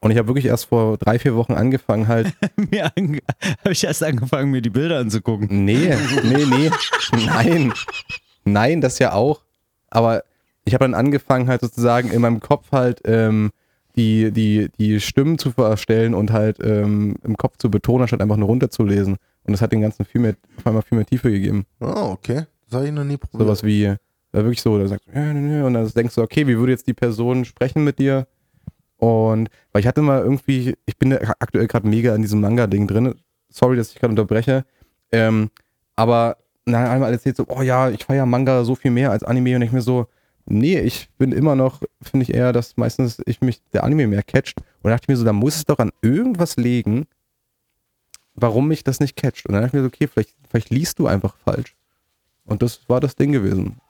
Und ich habe wirklich erst vor drei, vier Wochen angefangen halt [LAUGHS] mir habe ich erst angefangen, mir die Bilder anzugucken. Nee, nee, nee. [LAUGHS] Nein. Nein, das ja auch. Aber ich habe dann angefangen, halt sozusagen in meinem Kopf halt ähm, die, die, die Stimmen zu verstellen und halt ähm, im Kopf zu betonen, statt einfach nur runterzulesen. Und das hat den ganzen viel mehr, auf einmal viel mehr Tiefe gegeben. Ah, okay. Das habe ich noch nie probiert. Sowas wie, äh, wirklich so, da sagst du, ja, nö, nö, und dann denkst du, okay, wie würde jetzt die Person sprechen mit dir? Und weil ich hatte mal irgendwie, ich bin ja aktuell gerade mega in diesem Manga-Ding drin. Sorry, dass ich gerade unterbreche. Ähm, aber na, einmal erzählt so, oh ja, ich feiere Manga so viel mehr als Anime und ich mir so, nee, ich bin immer noch, finde ich eher, dass meistens ich mich der Anime mehr catcht. Und dachte ich mir so, da muss es doch an irgendwas liegen, warum mich das nicht catcht. Und dann dachte ich mir so, okay, vielleicht, vielleicht liest du einfach falsch. Und das war das Ding gewesen.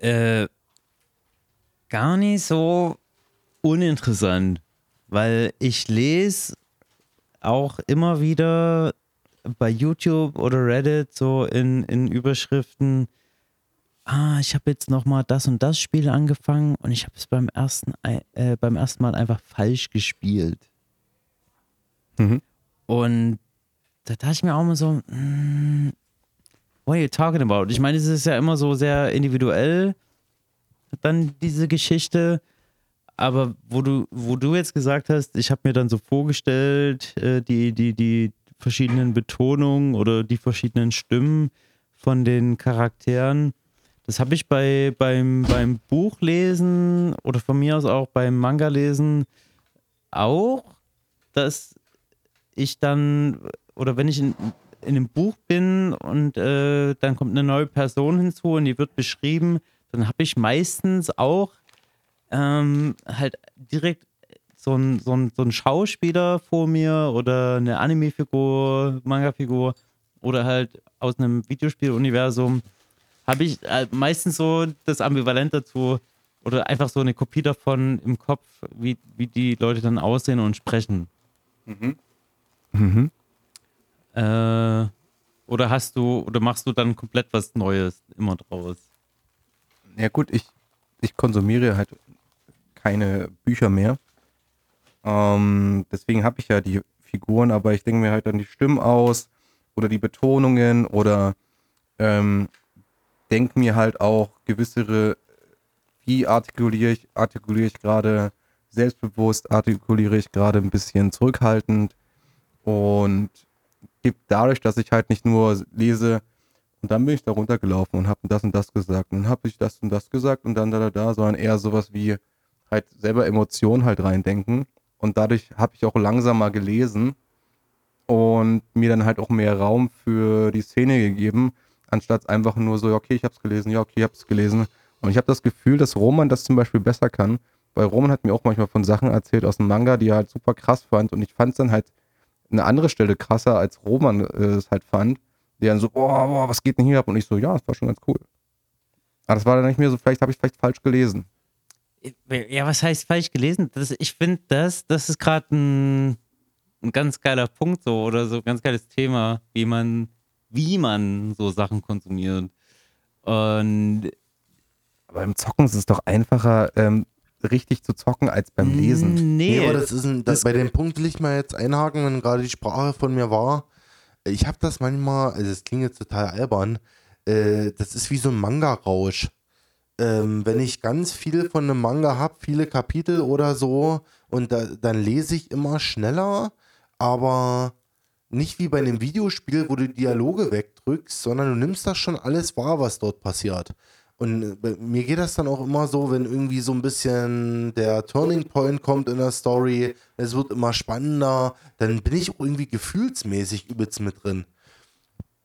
Äh, gar nicht so uninteressant, weil ich lese auch immer wieder bei YouTube oder Reddit so in, in Überschriften, ah, ich habe jetzt nochmal das und das Spiel angefangen und ich habe es beim ersten, äh, beim ersten Mal einfach falsch gespielt. Mhm. Und da dachte ich mir auch mal so, mm, what are you talking about? Ich meine, es ist ja immer so sehr individuell, dann diese Geschichte. Aber wo du, wo du jetzt gesagt hast, ich habe mir dann so vorgestellt, äh, die, die, die verschiedenen Betonungen oder die verschiedenen Stimmen von den Charakteren, das habe ich bei, beim, beim Buchlesen oder von mir aus auch beim Manga-Lesen auch, dass ich dann, oder wenn ich in, in einem Buch bin und äh, dann kommt eine neue Person hinzu und die wird beschrieben, dann habe ich meistens auch ähm, halt direkt so ein, so, ein, so ein Schauspieler vor mir oder eine Anime-Figur, Manga-Figur oder halt aus einem Videospieluniversum, habe ich äh, meistens so das Ambivalent dazu oder einfach so eine Kopie davon im Kopf, wie, wie die Leute dann aussehen und sprechen. Mhm. Äh, oder hast du, oder machst du dann komplett was Neues immer draus? Ja gut, ich, ich konsumiere halt keine Bücher mehr. Ähm, deswegen habe ich ja die Figuren, aber ich denke mir halt dann die Stimmen aus oder die Betonungen oder ähm, denke mir halt auch gewissere, wie artikuliere ich, artikuliere ich gerade selbstbewusst, artikuliere ich gerade ein bisschen zurückhaltend und gibt dadurch, dass ich halt nicht nur lese, und dann bin ich da runtergelaufen und habe das und das gesagt. Und dann habe ich das und das gesagt und dann da, da, da, sondern eher sowas wie halt selber Emotionen halt reindenken. Und dadurch habe ich auch langsamer gelesen und mir dann halt auch mehr Raum für die Szene gegeben, anstatt einfach nur so, okay, ich habe es gelesen, ja, okay, ich habe es gelesen. Und ich habe das Gefühl, dass Roman das zum Beispiel besser kann, weil Roman hat mir auch manchmal von Sachen erzählt aus dem Manga, die er halt super krass fand und ich fand es dann halt eine andere Stelle krasser, als Roman äh, es halt fand, der dann so, boah, boah, was geht denn hier ab? Und ich so, ja, das war schon ganz cool. Aber das war dann nicht mehr so, vielleicht habe ich vielleicht falsch gelesen. Ja, was heißt falsch gelesen? Das, ich finde, das, das ist gerade ein, ein ganz geiler Punkt so oder so ganz geiles Thema, wie man, wie man so Sachen konsumiert. Und Aber im Zocken ist es doch einfacher, ähm, richtig zu zocken, als beim Lesen. Nee, Nee, aber das ist ein, das, das- bei dem Punkt will ich mal jetzt einhaken, wenn gerade die Sprache von mir war. Ich habe das manchmal, also das klingt jetzt total albern, äh, das ist wie so ein Manga-Rausch. Ähm, wenn ich ganz viel von einem Manga habe, viele Kapitel oder so, und da, dann lese ich immer schneller, aber nicht wie bei einem Videospiel, wo du Dialoge wegdrückst, sondern du nimmst das schon alles wahr, was dort passiert. Und äh, mir geht das dann auch immer so, wenn irgendwie so ein bisschen der Turning Point kommt in der Story, es wird immer spannender, dann bin ich irgendwie gefühlsmäßig übelst mit drin.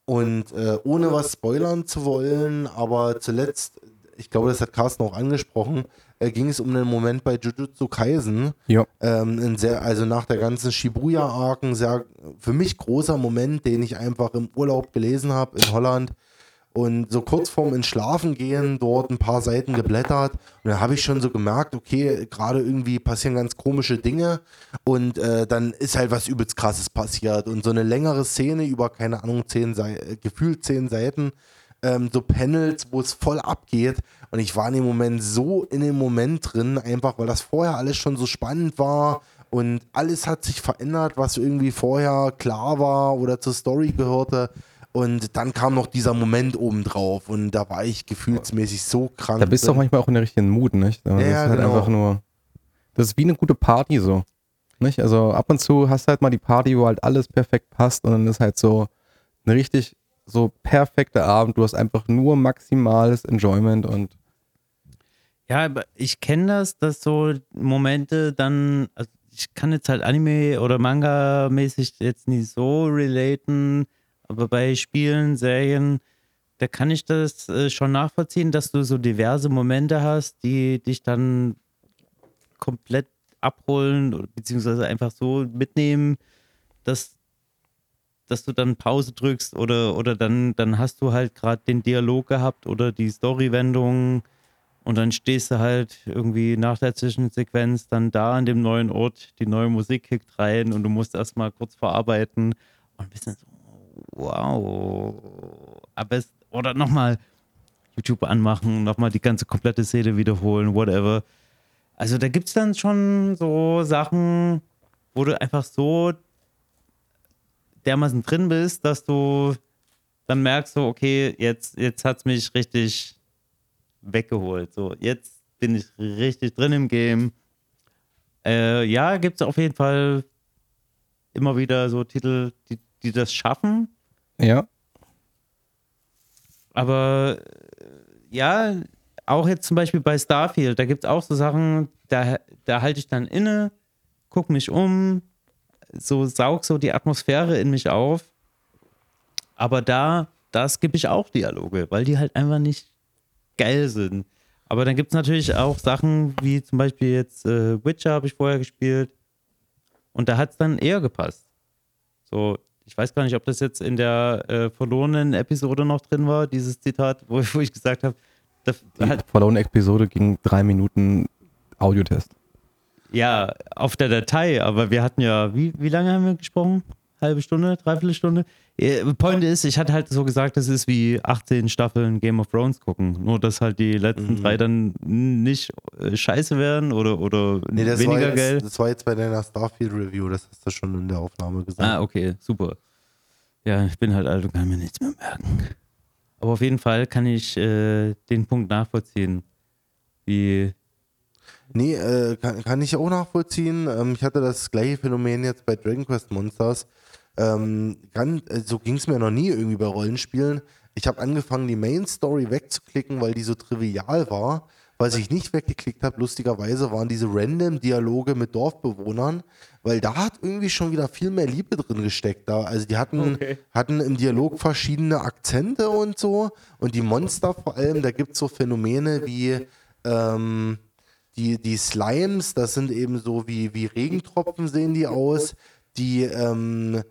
Und äh, ohne was spoilern zu wollen, aber zuletzt, ich glaube, das hat Carsten auch angesprochen, äh, ging es um einen Moment bei Jujutsu Kaisen, Ja. ähm, sehr, also nach der ganzen Shibuya-Arc, ein sehr für mich großer Moment, den ich einfach im Urlaub gelesen habe in Holland. Und so kurz vorm ins Schlafen gehen, dort ein paar Seiten geblättert. Und da habe ich schon so gemerkt, okay, gerade irgendwie passieren ganz komische Dinge. Und äh, dann ist halt was übelst krasses passiert. Und so eine längere Szene über, keine Ahnung, zehn Sei äh, gefühlt zehn Seiten, ähm, so Panels, wo es voll abgeht. Und ich war in dem Moment so in dem Moment drin, einfach weil das vorher alles schon so spannend war. Und alles hat sich verändert, was irgendwie vorher klar war oder zur Story gehörte. Und dann kam noch dieser Moment obendrauf und da war ich gefühlsmäßig so krank. Da bist du auch manchmal auch in der richtigen Mut, nicht? Das Ja, ist halt genau. einfach nur. Das ist wie eine gute Party so. Nicht? Also ab und zu hast du halt mal die Party, wo halt alles perfekt passt und dann ist halt so ein richtig so perfekter Abend. Du hast einfach nur maximales Enjoyment und Ja, aber ich kenne das, dass so Momente dann, also ich kann jetzt halt Anime oder Manga-mäßig jetzt nicht so relaten, aber bei Spielen, Serien, da kann ich das äh, schon nachvollziehen, dass du so diverse Momente hast, die dich dann komplett abholen beziehungsweise einfach so mitnehmen, dass, dass du dann Pause drückst oder, oder dann, dann hast du halt gerade den Dialog gehabt oder die Storywendung und dann stehst du halt irgendwie nach der Zwischensequenz dann da an dem neuen Ort, die neue Musik kickt rein und du musst erstmal kurz verarbeiten und bist dann so, wow. Aber es, oder nochmal YouTube anmachen, nochmal die ganze komplette Szene wiederholen, whatever. Also da gibt es dann schon so Sachen, wo du einfach so dermaßen drin bist, dass du dann merkst, so, okay, jetzt, jetzt hat es mich richtig weggeholt. So, jetzt bin ich richtig drin im Game. Äh, ja, gibt es auf jeden Fall immer wieder so Titel, die, die das schaffen. ja. Aber äh, ja, auch jetzt zum Beispiel bei Starfield, da gibt es auch so Sachen, da, da halte ich dann inne, guck mich um, so saug so die Atmosphäre in mich auf. Aber da, da skippe ich auch Dialoge, weil die halt einfach nicht geil sind. Aber dann gibt es natürlich auch Sachen wie zum Beispiel jetzt äh, Witcher habe ich vorher gespielt und da hat es dann eher gepasst. So, ich weiß gar nicht, ob das jetzt in der äh, verlorenen Episode noch drin war, dieses Zitat, wo, wo ich gesagt habe, Die hat, verlorene Episode ging drei Minuten Audiotest. Ja, auf der Datei, aber wir hatten ja, wie, wie lange haben wir gesprochen? Halbe Stunde, dreiviertel Stunde? Äh, Point ist, ich hatte halt so gesagt, das ist wie 18 Staffeln Game of Thrones gucken. Nur, dass halt die letzten Mhm. drei dann nicht äh, scheiße werden oder, oder Nee, das weniger jetzt, Geld. das war jetzt bei deiner Starfield-Review, das hast du schon in der Aufnahme gesagt. Ah, okay, super. Ja, ich bin halt alt und kann mir nichts mehr merken. Aber auf jeden Fall kann ich äh, den Punkt nachvollziehen. Wie, Nee, äh, kann, kann ich auch nachvollziehen. Ähm, ich hatte das gleiche Phänomen jetzt bei Dragon Quest Monsters. Ähm, kann, äh, so ging es mir noch nie irgendwie bei Rollenspielen. Ich habe angefangen, die Main Story wegzuklicken, weil die so trivial war. Was ich nicht weggeklickt habe, lustigerweise, waren diese random Dialoge mit Dorfbewohnern, weil da hat irgendwie schon wieder viel mehr Liebe drin gesteckt. Da. Also die hatten, hatten im Dialog verschiedene Akzente und so. Und die Monster vor allem, da gibt es so Phänomene wie ähm, die, die Slimes, das sind eben so wie, wie Regentropfen sehen die aus. Die ähm,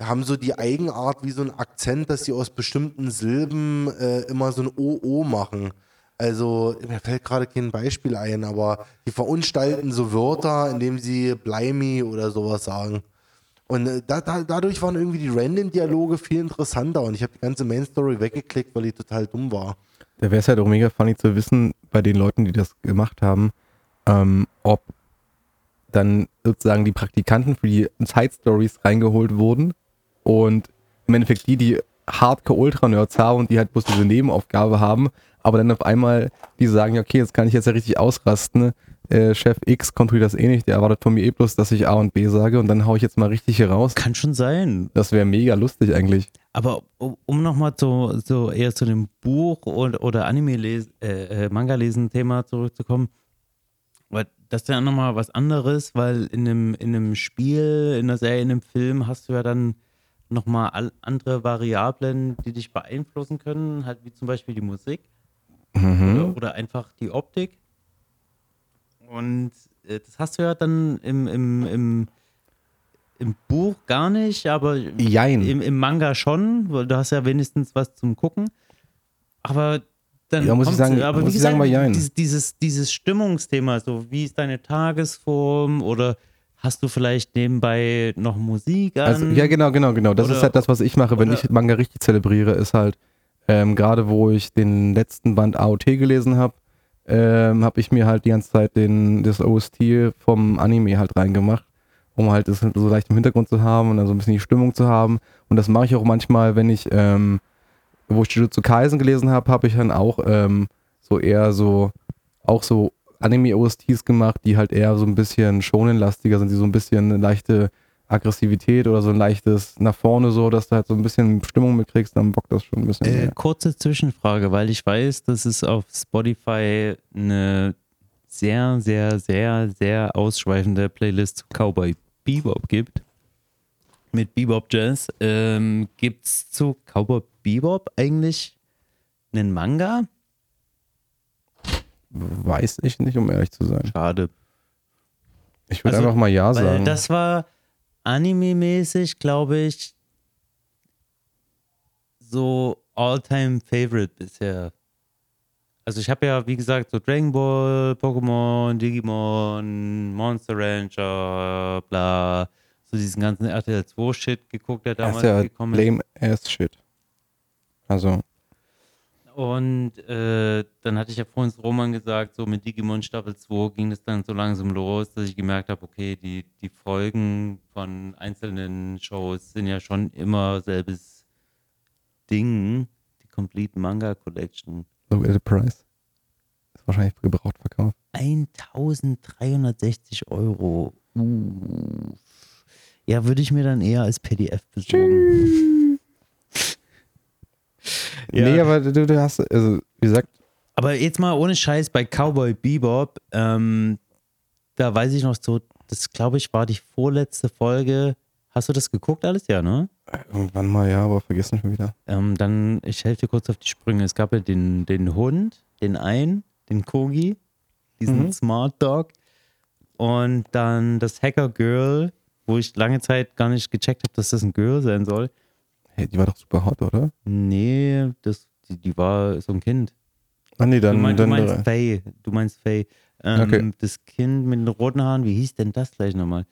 haben so die Eigenart wie so ein Akzent, dass sie aus bestimmten Silben äh, immer so ein OO machen. Also, mir fällt gerade kein Beispiel ein, aber die verunstalten so Wörter, indem sie Blimey oder sowas sagen. Und äh, da, da, dadurch waren irgendwie die Random-Dialoge viel interessanter und ich habe die ganze Main-Story weggeklickt, weil die total dumm war. Da wäre es halt auch mega funny zu wissen, bei den Leuten, die das gemacht haben, ähm, ob dann sozusagen die Praktikanten für die Side-Stories reingeholt wurden und im Endeffekt die, die Hardcore-Ultra-Nerds haben und die halt bloß diese Nebenaufgabe haben, aber dann auf einmal die sagen, ja, okay, jetzt kann ich jetzt ja richtig ausrasten. Äh, Chef X kontrolliert das eh nicht, der erwartet von mir eh bloß, dass ich A und B sage und dann hau ich jetzt mal richtig hier raus. kann schon sein. Das wäre mega lustig eigentlich. Aber um, nochmal zu, so eher zu dem Buch und, oder Anime lesen, äh, äh, zurückzukommen, weil das ist ja nochmal was anderes, weil in einem, in einem Spiel, in einer Serie, in einem Film hast du ja dann nochmal andere Variablen, die dich beeinflussen können, halt wie zum Beispiel die Musik oder, oder einfach die Optik. Und äh, das hast du ja dann im, im, im, im Buch gar nicht, aber Jein. im, im Manga schon, weil du hast ja wenigstens was zum Gucken. Aber dann Ja, muss ich sagen- aber muss wie sagen, gesagt, Jein. Dieses, dieses, dieses Stimmungsthema, so wie ist deine Tagesform oder hast du vielleicht nebenbei noch Musik an? Also, ja, genau, genau, genau. Das Oder- ist halt das, was ich mache, wenn oder- ich Manga richtig zelebriere, ist halt, ähm, gerade wo ich den letzten Band AOT gelesen habe, ähm, habe ich mir halt die ganze Zeit den, das OST vom Anime halt reingemacht, um halt das so leicht im Hintergrund zu haben und dann so ein bisschen die Stimmung zu haben. Und das mache ich auch manchmal, wenn ich, ähm, wo ich Jujutsu Kaisen gelesen habe, habe ich dann auch ähm, so eher so, auch so Anime-OSTs gemacht, die halt eher so ein bisschen Shonen-lastiger sind, die so ein bisschen eine leichte Aggressivität oder so ein leichtes nach vorne so, dass du halt so ein bisschen Stimmung mitkriegst, dann bockt das schon ein bisschen Äh, kurze Zwischenfrage, weil ich weiß, dass es auf Spotify eine sehr, sehr, sehr, sehr ausschweifende Playlist zu Cowboy Bebop gibt. Mit Bebop Jazz. Ähm, Gibt es zu Cowboy Bebop eigentlich einen Manga? Weiß ich nicht, um ehrlich zu sein. Schade. Ich würde Also, einfach mal Ja sagen. das war anime-mäßig, glaube ich, so All-Time-Favorite bisher. Also ich habe ja, wie gesagt, so Dragon Ball, Pokémon, Digimon, Monster Rancher, bla, so diesen ganzen RTL 2 Shit geguckt, der das damals ist ja gekommen ist. lame ass shit. Also, Und äh, dann hatte ich ja vorhin zu Roman gesagt, so mit Digimon Staffel 2 ging es dann so langsam los, dass ich gemerkt habe, okay, die, die Folgen von einzelnen Shows sind ja schon immer selbes Ding. Die Complete Manga Collection. look at the price. Ist wahrscheinlich gebraucht verkauft. 1360 Euro. Uh. Ja, würde ich mir dann eher als PDF besorgen. Ja. Nee, aber du, du hast, also, wie gesagt, Aber jetzt mal ohne Scheiß bei Cowboy Bebop, ähm, da weiß ich noch so, das glaube ich war die vorletzte Folge. Hast du das geguckt alles? Ja, ne? irgendwann mal ja, aber vergessen schon wieder. Ähm, dann, ich helfe dir kurz auf die Sprünge. Es gab ja den, den Hund, den einen, den Kogi, diesen Mhm. Smart Dog und dann das Hacker Girl, wo ich lange Zeit gar nicht gecheckt habe, dass das ein Girl sein soll. Hey, die war doch super hot, oder? Nee, das, die, die war so ein Kind. Ah nee, Du, dann, mein, du dann meinst Faye. Du meinst Faye. Ähm, Okay. Das Kind mit den roten Haaren, wie hieß denn das gleich nochmal?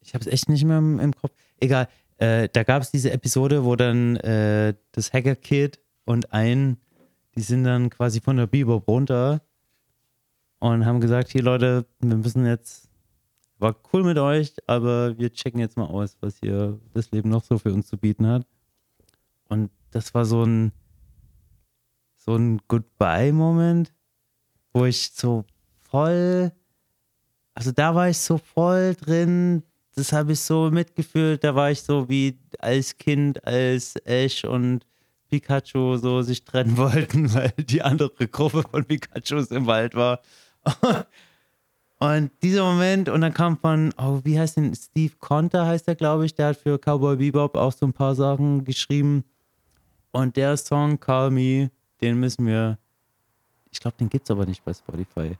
Ich habe es echt nicht mehr im, im Kopf. Egal, äh, da gab es diese Episode, wo dann äh, das Hacker-Kid und ein, die sind dann quasi von der Bebop runter und haben gesagt, hier Leute, wir müssen jetzt, war cool mit euch, aber wir checken jetzt mal aus, was hier das Leben noch so für uns zu bieten hat. Und das war so ein, so ein Goodbye-Moment, wo ich so voll, also da war ich so voll drin, das habe ich so mitgefühlt, da war ich so wie als Kind, als Ash und Pikachu so sich trennen [LAUGHS] wollten, weil die andere Gruppe von Pikachus im Wald war. Und dieser Moment, und dann kam von, oh, wie heißt denn, Steve Conter heißt er, glaube ich, der hat für Cowboy Bebop auch so ein paar Sachen geschrieben. Und der Song Call Me, den müssen wir, ich glaube, den gibt es aber nicht bei Spotify.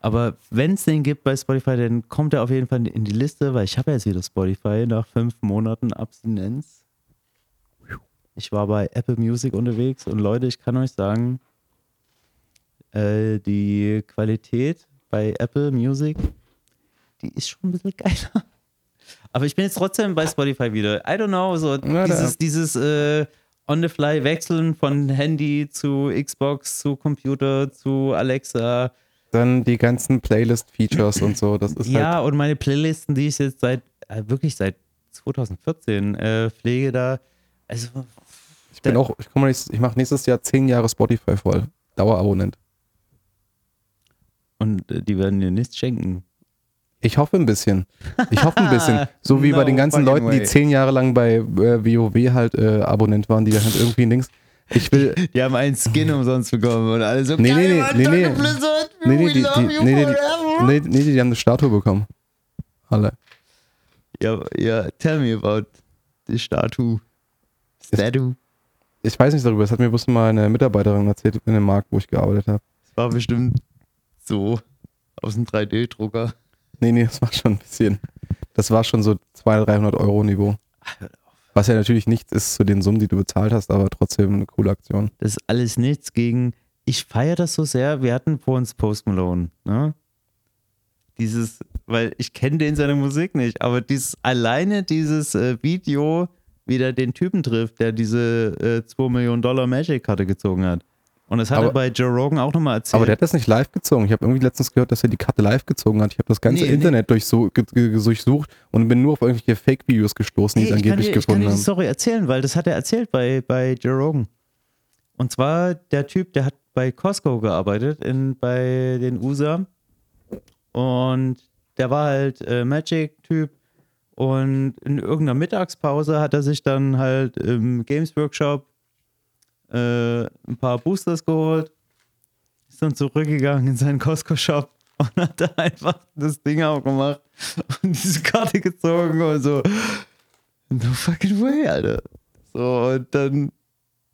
Aber wenn es den gibt bei Spotify, dann kommt er auf jeden Fall in die Liste, weil ich habe jetzt wieder Spotify nach fünf Monaten Abstinenz. Ich war bei Apple Music unterwegs und Leute, ich kann euch sagen, äh, die Qualität bei Apple Music, die ist schon ein bisschen geiler. Aber ich bin jetzt trotzdem bei Spotify wieder. I don't know, so da- dieses, dieses äh, On-the-Fly wechseln von Handy zu Xbox zu Computer zu Alexa. Dann die ganzen Playlist-Features und so. Das ist Ja, halt. und meine Playlisten, die ich jetzt seit, äh, wirklich seit 2014 äh, pflege, da, also Ich bin auch, ich, ich mache nächstes Jahr zehn Jahre Spotify voll. Dauerabonnent. Die werden dir nichts schenken. Ich hoffe ein bisschen. Ich hoffe ein bisschen. [LAUGHS] So wie bei No den ganzen Leuten, die way. zehn Jahre lang bei äh, WoW halt äh, Abonnent waren, die dann halt irgendwie links. Ich will. [LAUGHS] Die haben einen Skin umsonst bekommen und alle so, Nee, nee, nee, nee, nee. Blizzard, Nee, nee, die, die, nee, nee, die, nee, nee, die haben eine Statue bekommen. Alle. Ja, ja, tell me about die Statue. Statue. Ich weiß nicht darüber, das hat mir bloß mal eine Mitarbeiterin erzählt in dem Markt, wo ich gearbeitet habe. Das war bestimmt so aus dem 3D-Drucker. Nee, nee, das war schon ein bisschen. Das war schon so 200, 300 Euro Niveau. Was ja natürlich nichts ist zu den Summen, die du bezahlt hast, aber trotzdem eine coole Aktion. Das ist alles nichts gegen. Ich feiere das so sehr. Wir hatten vor uns Post Malone, ne? Dieses, weil ich kenne den seine Musik nicht, aber dieses alleine dieses äh, Video, wie der den Typen trifft, der diese äh, 2 Millionen Dollar Magic-Karte gezogen hat. Und das hat Aber- er bei Joe Rogan auch nochmal erzählt. Aber der hat das nicht live gezogen. Ich habe irgendwie letztens gehört, dass er die Karte live gezogen hat. Ich habe das ganze Nee, nee. Internet ge durchsucht und bin nur auf irgendwelche Fake-Videos gestoßen, die Hey, es angeblich dir, ich kann gefunden dir die haben. Story erzählen, weil das hat er erzählt bei, bei Joe Rogan. Und zwar der Typ, der hat bei Costco gearbeitet, in, bei den USA. Und der war halt äh, Magic-Typ. Und in irgendeiner Mittagspause hat er sich dann halt im Games Workshop äh, ein paar Boosters geholt. Ist dann zurückgegangen in seinen Costco-Shop und hat da einfach das Ding aufgemacht und diese Karte gezogen und so. No fucking way, Alter. So, und dann,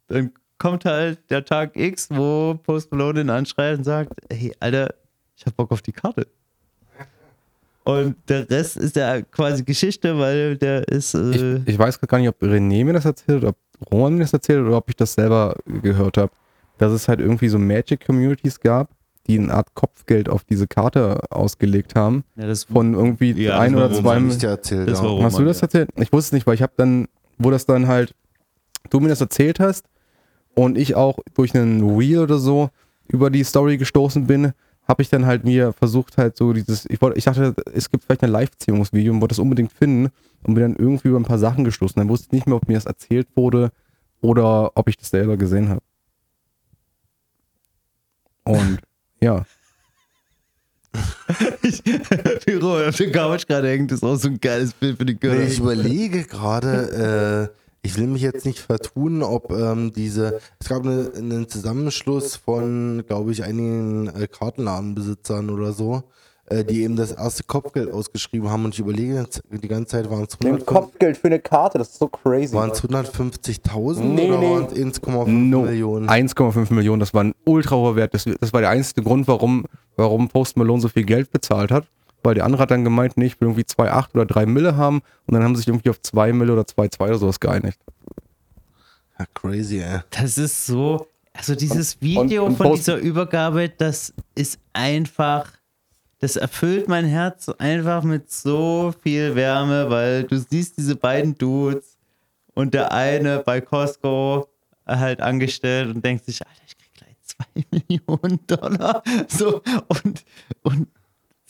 dann kommt halt der Tag X, wo Post Malone ihn anschreit und sagt, hey, Alter, ich hab Bock auf die Karte. Und der Rest ist ja quasi Geschichte, weil der ist. Äh, Ich, ich weiß gar nicht, ob René mir das erzählt oder ob Roman mir das erzählt oder ob ich das selber gehört habe, dass es halt irgendwie so Magic-Communities gab, die eine Art Kopfgeld auf diese Karte ausgelegt haben. ja, das, Von irgendwie Ja, ein oder Roman, zwei dir erzählt, Das ja. war Hast du Roman, das ja. erzählt? Ich wusste es nicht, weil ich habe dann, wo das dann halt, du mir das erzählt hast und ich auch durch einen Reel oder so über die Story gestoßen bin, habe ich dann halt mir versucht halt so dieses, ich wollte, ich dachte, es gibt vielleicht ein Live-Beziehungsvideo und wollte das unbedingt finden und bin dann irgendwie über ein paar Sachen gestoßen. Dann wusste ich nicht mehr, ob mir das erzählt wurde oder ob ich das selber gesehen habe. Und [LAUGHS] ja, Büro auf der Couch gerade hängt, ist auch so ein geiles Bild für die Nee, Girl. ich überlege gerade, äh, ich will mich jetzt nicht vertun, ob ähm, diese, es gab eine, einen Zusammenschluss von, glaube ich, einigen äh, Kartenladenbesitzern oder so, äh, die eben das erste Kopfgeld ausgeschrieben haben und ich überlege jetzt die ganze Zeit, waren es 150 für eine Karte, das ist so crazy. waren es 150.000 Nee, oder nee. waren es 1,5 No. Millionen? 1,5 Millionen, das war ein ultra hoher Wert. Das, das war der einzige Grund, warum, warum Post Malone so viel Geld bezahlt hat. Weil der andere hat dann gemeint, nee, ich will irgendwie 2,8 oder 3 Mille haben und dann haben sie sich irgendwie auf 2 Mille oder 2,2 oder sowas geeinigt. Ja, crazy, ey. Das ist so. Also dieses Video und von post- dieser Übergabe, das ist einfach, das erfüllt mein Herz einfach mit so viel Wärme, weil du siehst diese beiden Dudes und der eine bei Costco halt angestellt und denkt sich, Alter, ich krieg gleich zwei [LAUGHS] Millionen Dollar. So, und, und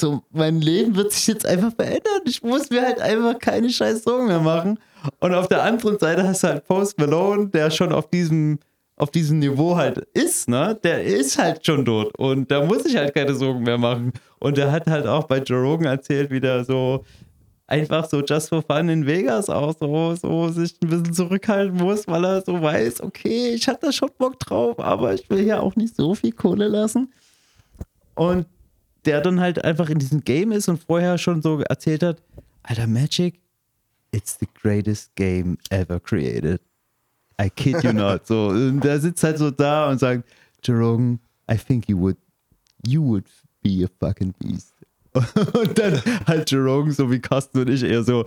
so, mein Leben wird sich jetzt einfach verändern. Ich muss mir halt einfach keine scheiß Sorgen mehr machen. Und auf der anderen Seite hast du halt Post Malone, der schon auf diesem, auf diesem Niveau halt ist, ne? Der ist halt schon dort. Und da muss ich halt keine Sorgen mehr machen. Und der hat halt auch bei Joe Rogan erzählt, wie der so einfach so just for fun in Vegas auch so, so sich ein bisschen zurückhalten muss, weil er so weiß, okay, ich hatte da schon Bock drauf, aber ich will ja auch nicht so viel Kohle lassen. Und der dann halt einfach in diesem Game ist und vorher schon so erzählt hat, Alter, Magic, it's the greatest game ever created. I kid you not. So, und der sitzt halt so da und sagt, Jerome, I think you would, you would be a fucking beast. [LAUGHS] Und dann halt Jerome, so wie Carsten und ich, eher so,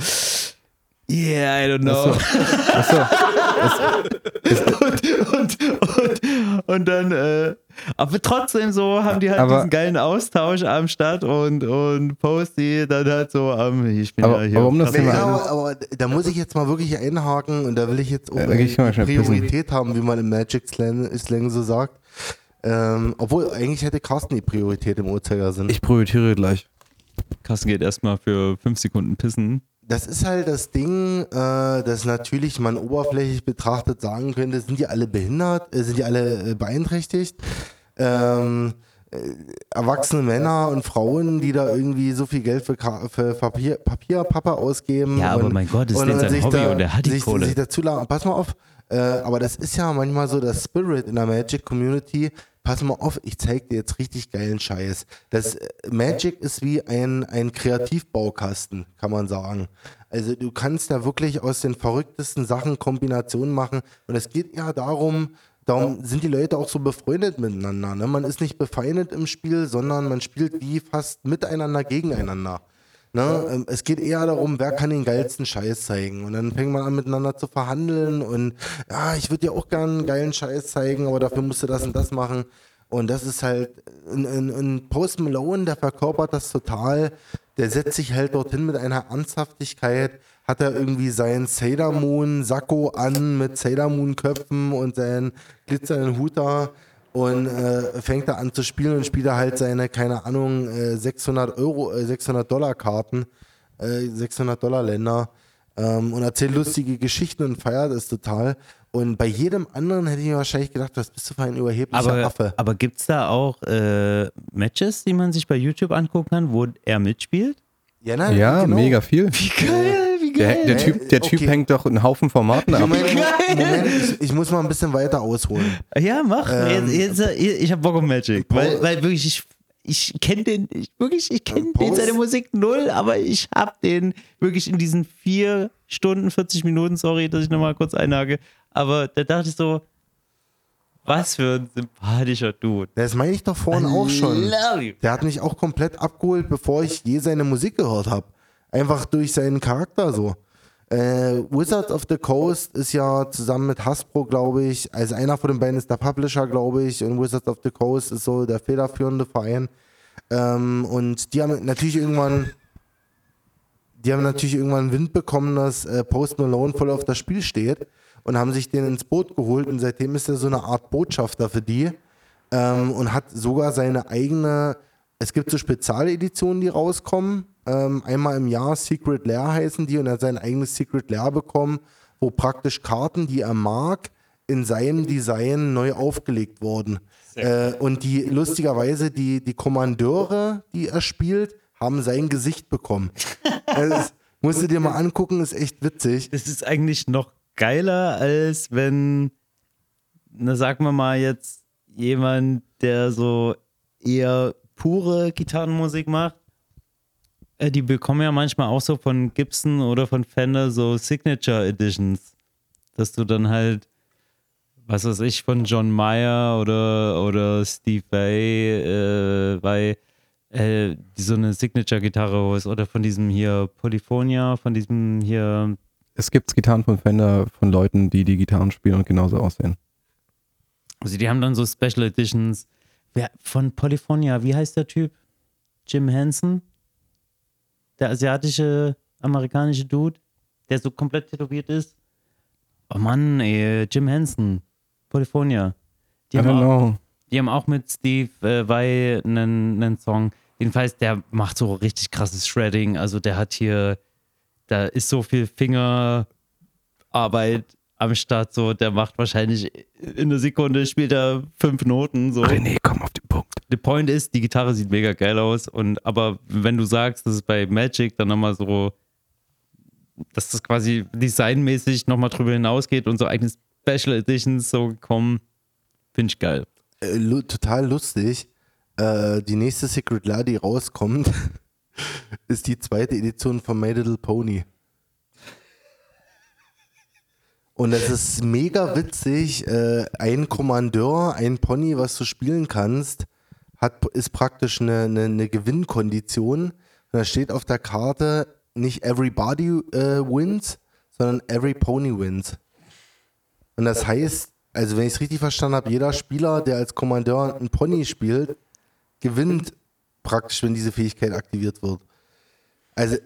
yeah, I don't know. Achso, und, [LAUGHS] [LAUGHS] und, und, und dann, äh, aber trotzdem so haben die halt Aber- diesen geilen Austausch am Start und, und Posty dann halt so am, ich bin Aber- ja hier. aber um das Thema- Ja, aber, da muss ich jetzt mal wirklich einhaken und da will ich jetzt auch geh ich mal schnell pissen. Priorität haben, wie man im Magic Slang, Slang so sagt. Ähm, obwohl, eigentlich hätte Carsten die Priorität im Uhrzeigersinn. ich prioritiere gleich. Carsten geht erstmal für fünf Sekunden pissen. Das ist halt das Ding, äh, dass natürlich man oberflächlich betrachtet sagen könnte, sind die alle behindert, äh, sind die alle äh, beeinträchtigt? Ähm, äh, erwachsene Männer und Frauen, die da irgendwie so viel Geld für, Ka- für Papier, Papierpappe ausgeben. Ja, aber und, mein Gott, das ist jetzt sein sich Hobby und er hat die sich, Kohle. Sich dazu. Pass mal auf, äh, aber das ist ja manchmal so das Spirit in der Magic Community. Pass mal auf, ich zeig dir jetzt richtig geilen Scheiß. Das äh, Magic ist wie ein, ein Kreativbaukasten, kann man sagen. Also du kannst da wirklich aus den verrücktesten Sachen Kombinationen machen. Und es geht ja darum, darum sind die Leute auch so befreundet miteinander. Ne? Man ist nicht befeindet im Spiel, sondern man spielt wie fast miteinander gegeneinander. Ne? Ähm, Es geht eher darum, wer kann den geilsten Scheiß zeigen. Und dann fängt man an, miteinander zu verhandeln. Und ja, ich würde dir auch gerne einen geilen Scheiß zeigen, aber dafür musst du das und das machen. Und das ist halt, ein, ein, ein Post Malone, der verkörpert das total. Der setzt sich halt dorthin mit einer Ernsthaftigkeit. Hat er irgendwie seinen Sailor Moon Sakko an mit Sailor Moon Köpfen und seinen glitzernden Hut da und äh, fängt da an zu spielen und spielt da halt seine, keine Ahnung, äh, 600 Euro, äh, 600 Dollar Karten, äh, 600 Dollar Länder ähm, und erzählt lustige Geschichten und feiert es total. Und bei jedem anderen hätte ich mir wahrscheinlich gedacht, was bist du für ein überheblicher Aber, Affe? aber gibt es da auch äh, Matches, die man sich bei YouTube angucken kann, wo er mitspielt? Ja, na, Ja, genau. mega viel. Wie geil, Der, der, typ, der Typ Okay. hängt doch einen Haufen Formaten ab. Moment, Moment ich, ich muss mal ein bisschen weiter ausholen. Ja, mach. Ähm, jetzt, jetzt, ich hab Bock auf Magic. Paul- Weil, weil wirklich, ich, ich kenne den, ich, wirklich, ich kenne den seine Musik null, aber ich hab den wirklich in diesen vier Stunden, 40 Minuten, sorry, dass ich nochmal kurz einhage, aber da dachte ich so, was für ein sympathischer Dude. Das meine ich doch vorhin auch schon. Der hat mich auch komplett abgeholt, bevor ich je seine Musik gehört habe. Einfach durch seinen Charakter so. Äh, Wizards of the Coast ist ja zusammen mit Hasbro, glaube ich, also einer von den beiden ist der Publisher, glaube ich, und Wizards of the Coast ist so der federführende Verein. Ähm, und die haben natürlich irgendwann, die haben natürlich irgendwann Wind bekommen, dass äh, Post Malone voll auf das Spiel steht und haben sich den ins Boot geholt und seitdem ist er so eine Art Botschafter für die ähm, und hat sogar seine eigene, es gibt so Spezialeditionen, die rauskommen, ähm, einmal im Jahr Secret Lair heißen die und er hat sein eigenes Secret Lair bekommen, wo praktisch Karten, die er mag, in seinem Design neu aufgelegt wurden. Äh, und die lustigerweise, die, die Kommandeure, die er spielt, haben sein Gesicht bekommen. [LAUGHS] Also das musst du dir mal angucken, ist echt witzig. Das ist eigentlich noch geiler, als wenn, na sagen wir mal jetzt, jemand, der so eher pure Gitarrenmusik macht. Äh, Die bekommen ja manchmal auch so von Gibson oder von Fender so Signature Editions. Dass du dann halt, was weiß ich, von John Mayer oder, oder Steve Vai, äh, Vai äh, so eine Signature-Gitarre holst oder von diesem hier Polyphonia, von diesem hier Es gibt Gitarren von Fender von Leuten, die die Gitarren spielen und genauso aussehen. Also die haben dann so Special Editions. Wer, von Polyphonia, wie heißt der Typ? Jim Henson? Der asiatische, amerikanische Dude, der so komplett tätowiert ist. Oh Mann, ey, Jim Henson. Polyphonia. Die I haben, don't auch, know. die haben auch mit Steve äh, Vai einen, einen Song. Jedenfalls, der macht so richtig krasses Shredding. Also der hat hier, da ist so viel Fingerarbeit am Start. So, der macht wahrscheinlich in einer Sekunde spielt er fünf Noten. So. René, komm auf Punkt. The point ist, die Gitarre sieht mega geil aus. Und aber wenn du sagst, dass es bei Magic dann nochmal so, dass das quasi designmäßig nochmal drüber hinausgeht und so eigene Special Editions so kommen, finde ich geil. Äh, lu total lustig. Äh, die nächste Secret Lair, die rauskommt, [LAUGHS] ist die zweite Edition von My Little Pony. Und es ist mega witzig. Äh, ein Kommandeur, ein Pony, was du spielen kannst, hat, ist praktisch eine, eine, eine Gewinnkondition. Da steht auf der Karte nicht everybody äh, wins, sondern every pony wins. Und das heißt, also wenn ich es richtig verstanden habe, jeder Spieler, der als Kommandeur ein Pony spielt, gewinnt praktisch, wenn diese Fähigkeit aktiviert wird. Also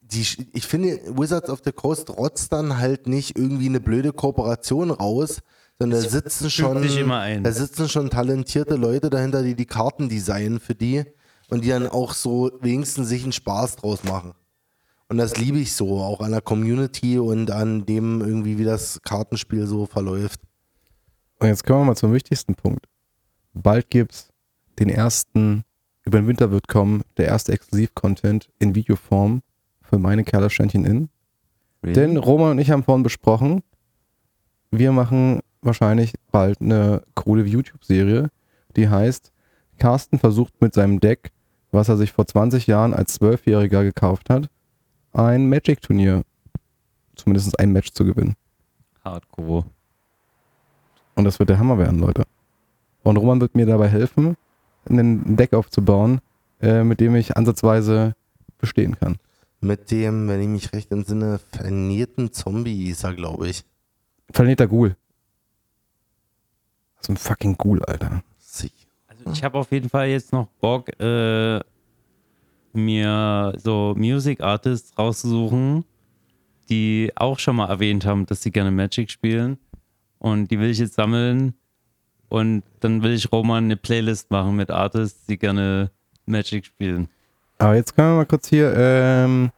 die, ich finde, Wizards of the Coast rotzt dann halt nicht irgendwie eine blöde Kooperation raus, sondern da sitzen schon, sich immer ein. da sitzen schon talentierte Leute dahinter, die die Karten designen für die und die dann auch so wenigstens sich einen Spaß draus machen. Und das liebe ich so, auch an der Community und an dem irgendwie, wie das Kartenspiel so verläuft. Und jetzt kommen wir mal zum wichtigsten Punkt. Bald gibt's den ersten, über den Winter wird kommen, der erste Exklusiv-Content in Videoform für meine Kerlersteinchen in. Denn Roman und ich haben vorhin besprochen, wir machen wahrscheinlich bald eine coole YouTube-Serie, die heißt Carsten versucht mit seinem Deck, was er sich vor 20 Jahren als Zwölfjähriger gekauft hat, ein Magic-Turnier, zumindest ein Match zu gewinnen. Hardcore. Und das wird der Hammer werden, Leute. Und Roman wird mir dabei helfen, ein Deck aufzubauen, äh, mit dem ich ansatzweise bestehen kann. Mit dem, wenn ich mich recht entsinne, vernierten Zombie ist er, glaube ich. Vernehter Ghoul. So ein fucking Ghoul, Alter. Also ich habe auf jeden Fall jetzt noch Bock, äh, mir so Music Artists rauszusuchen, die auch schon mal erwähnt haben, dass sie gerne Magic spielen. Und die will ich jetzt sammeln. Und dann will ich Roman eine Playlist machen mit Artists, die gerne Magic spielen. Aber jetzt können wir mal kurz hier, ähm,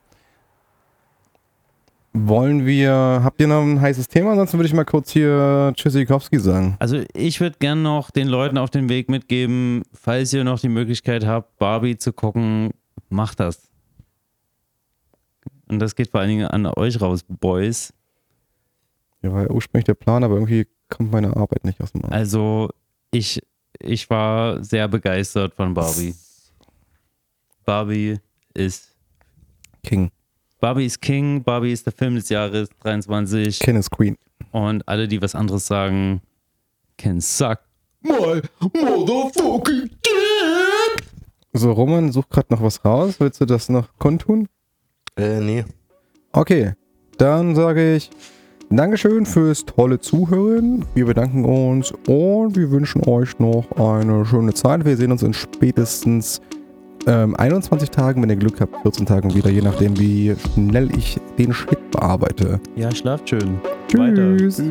wollen wir, habt ihr noch ein heißes Thema? Ansonsten würde ich mal kurz hier Tschüssikowski sagen. Also ich würde gern noch den Leuten auf den Weg mitgeben, falls ihr noch die Möglichkeit habt, Barbie zu gucken, macht das. Und das geht vor allen Dingen an euch raus, Boys. Ja, war ursprünglich der Plan, aber irgendwie kommt meine Arbeit nicht aus dem Arsch. Also ich, ich war sehr begeistert von Barbie. [LAUGHS] Barbie ist King. Barbie ist King, Barbie ist der Film des Jahres 23 Ken is Queen. und alle, die was anderes sagen, can suck. My motherfucking dick! So, Roman sucht gerade noch was raus. Willst du das noch kundtun? Äh, nee. Okay, dann sage ich Dankeschön fürs tolle Zuhören. Wir bedanken uns und wir wünschen euch noch eine schöne Zeit. Wir sehen uns in spätestens ähm, 21 Tagen, wenn ihr Glück habt, 14 Tagen wieder, je nachdem, wie schnell ich den Shit bearbeite. Ja, schlaft schön. Tschüss.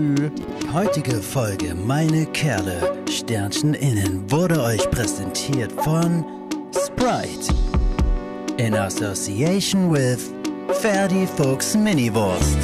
Heutige Folge Meine Kerle Sternchen innen wurde euch präsentiert von Sprite in association with Ferdi Fuchs Miniwurst.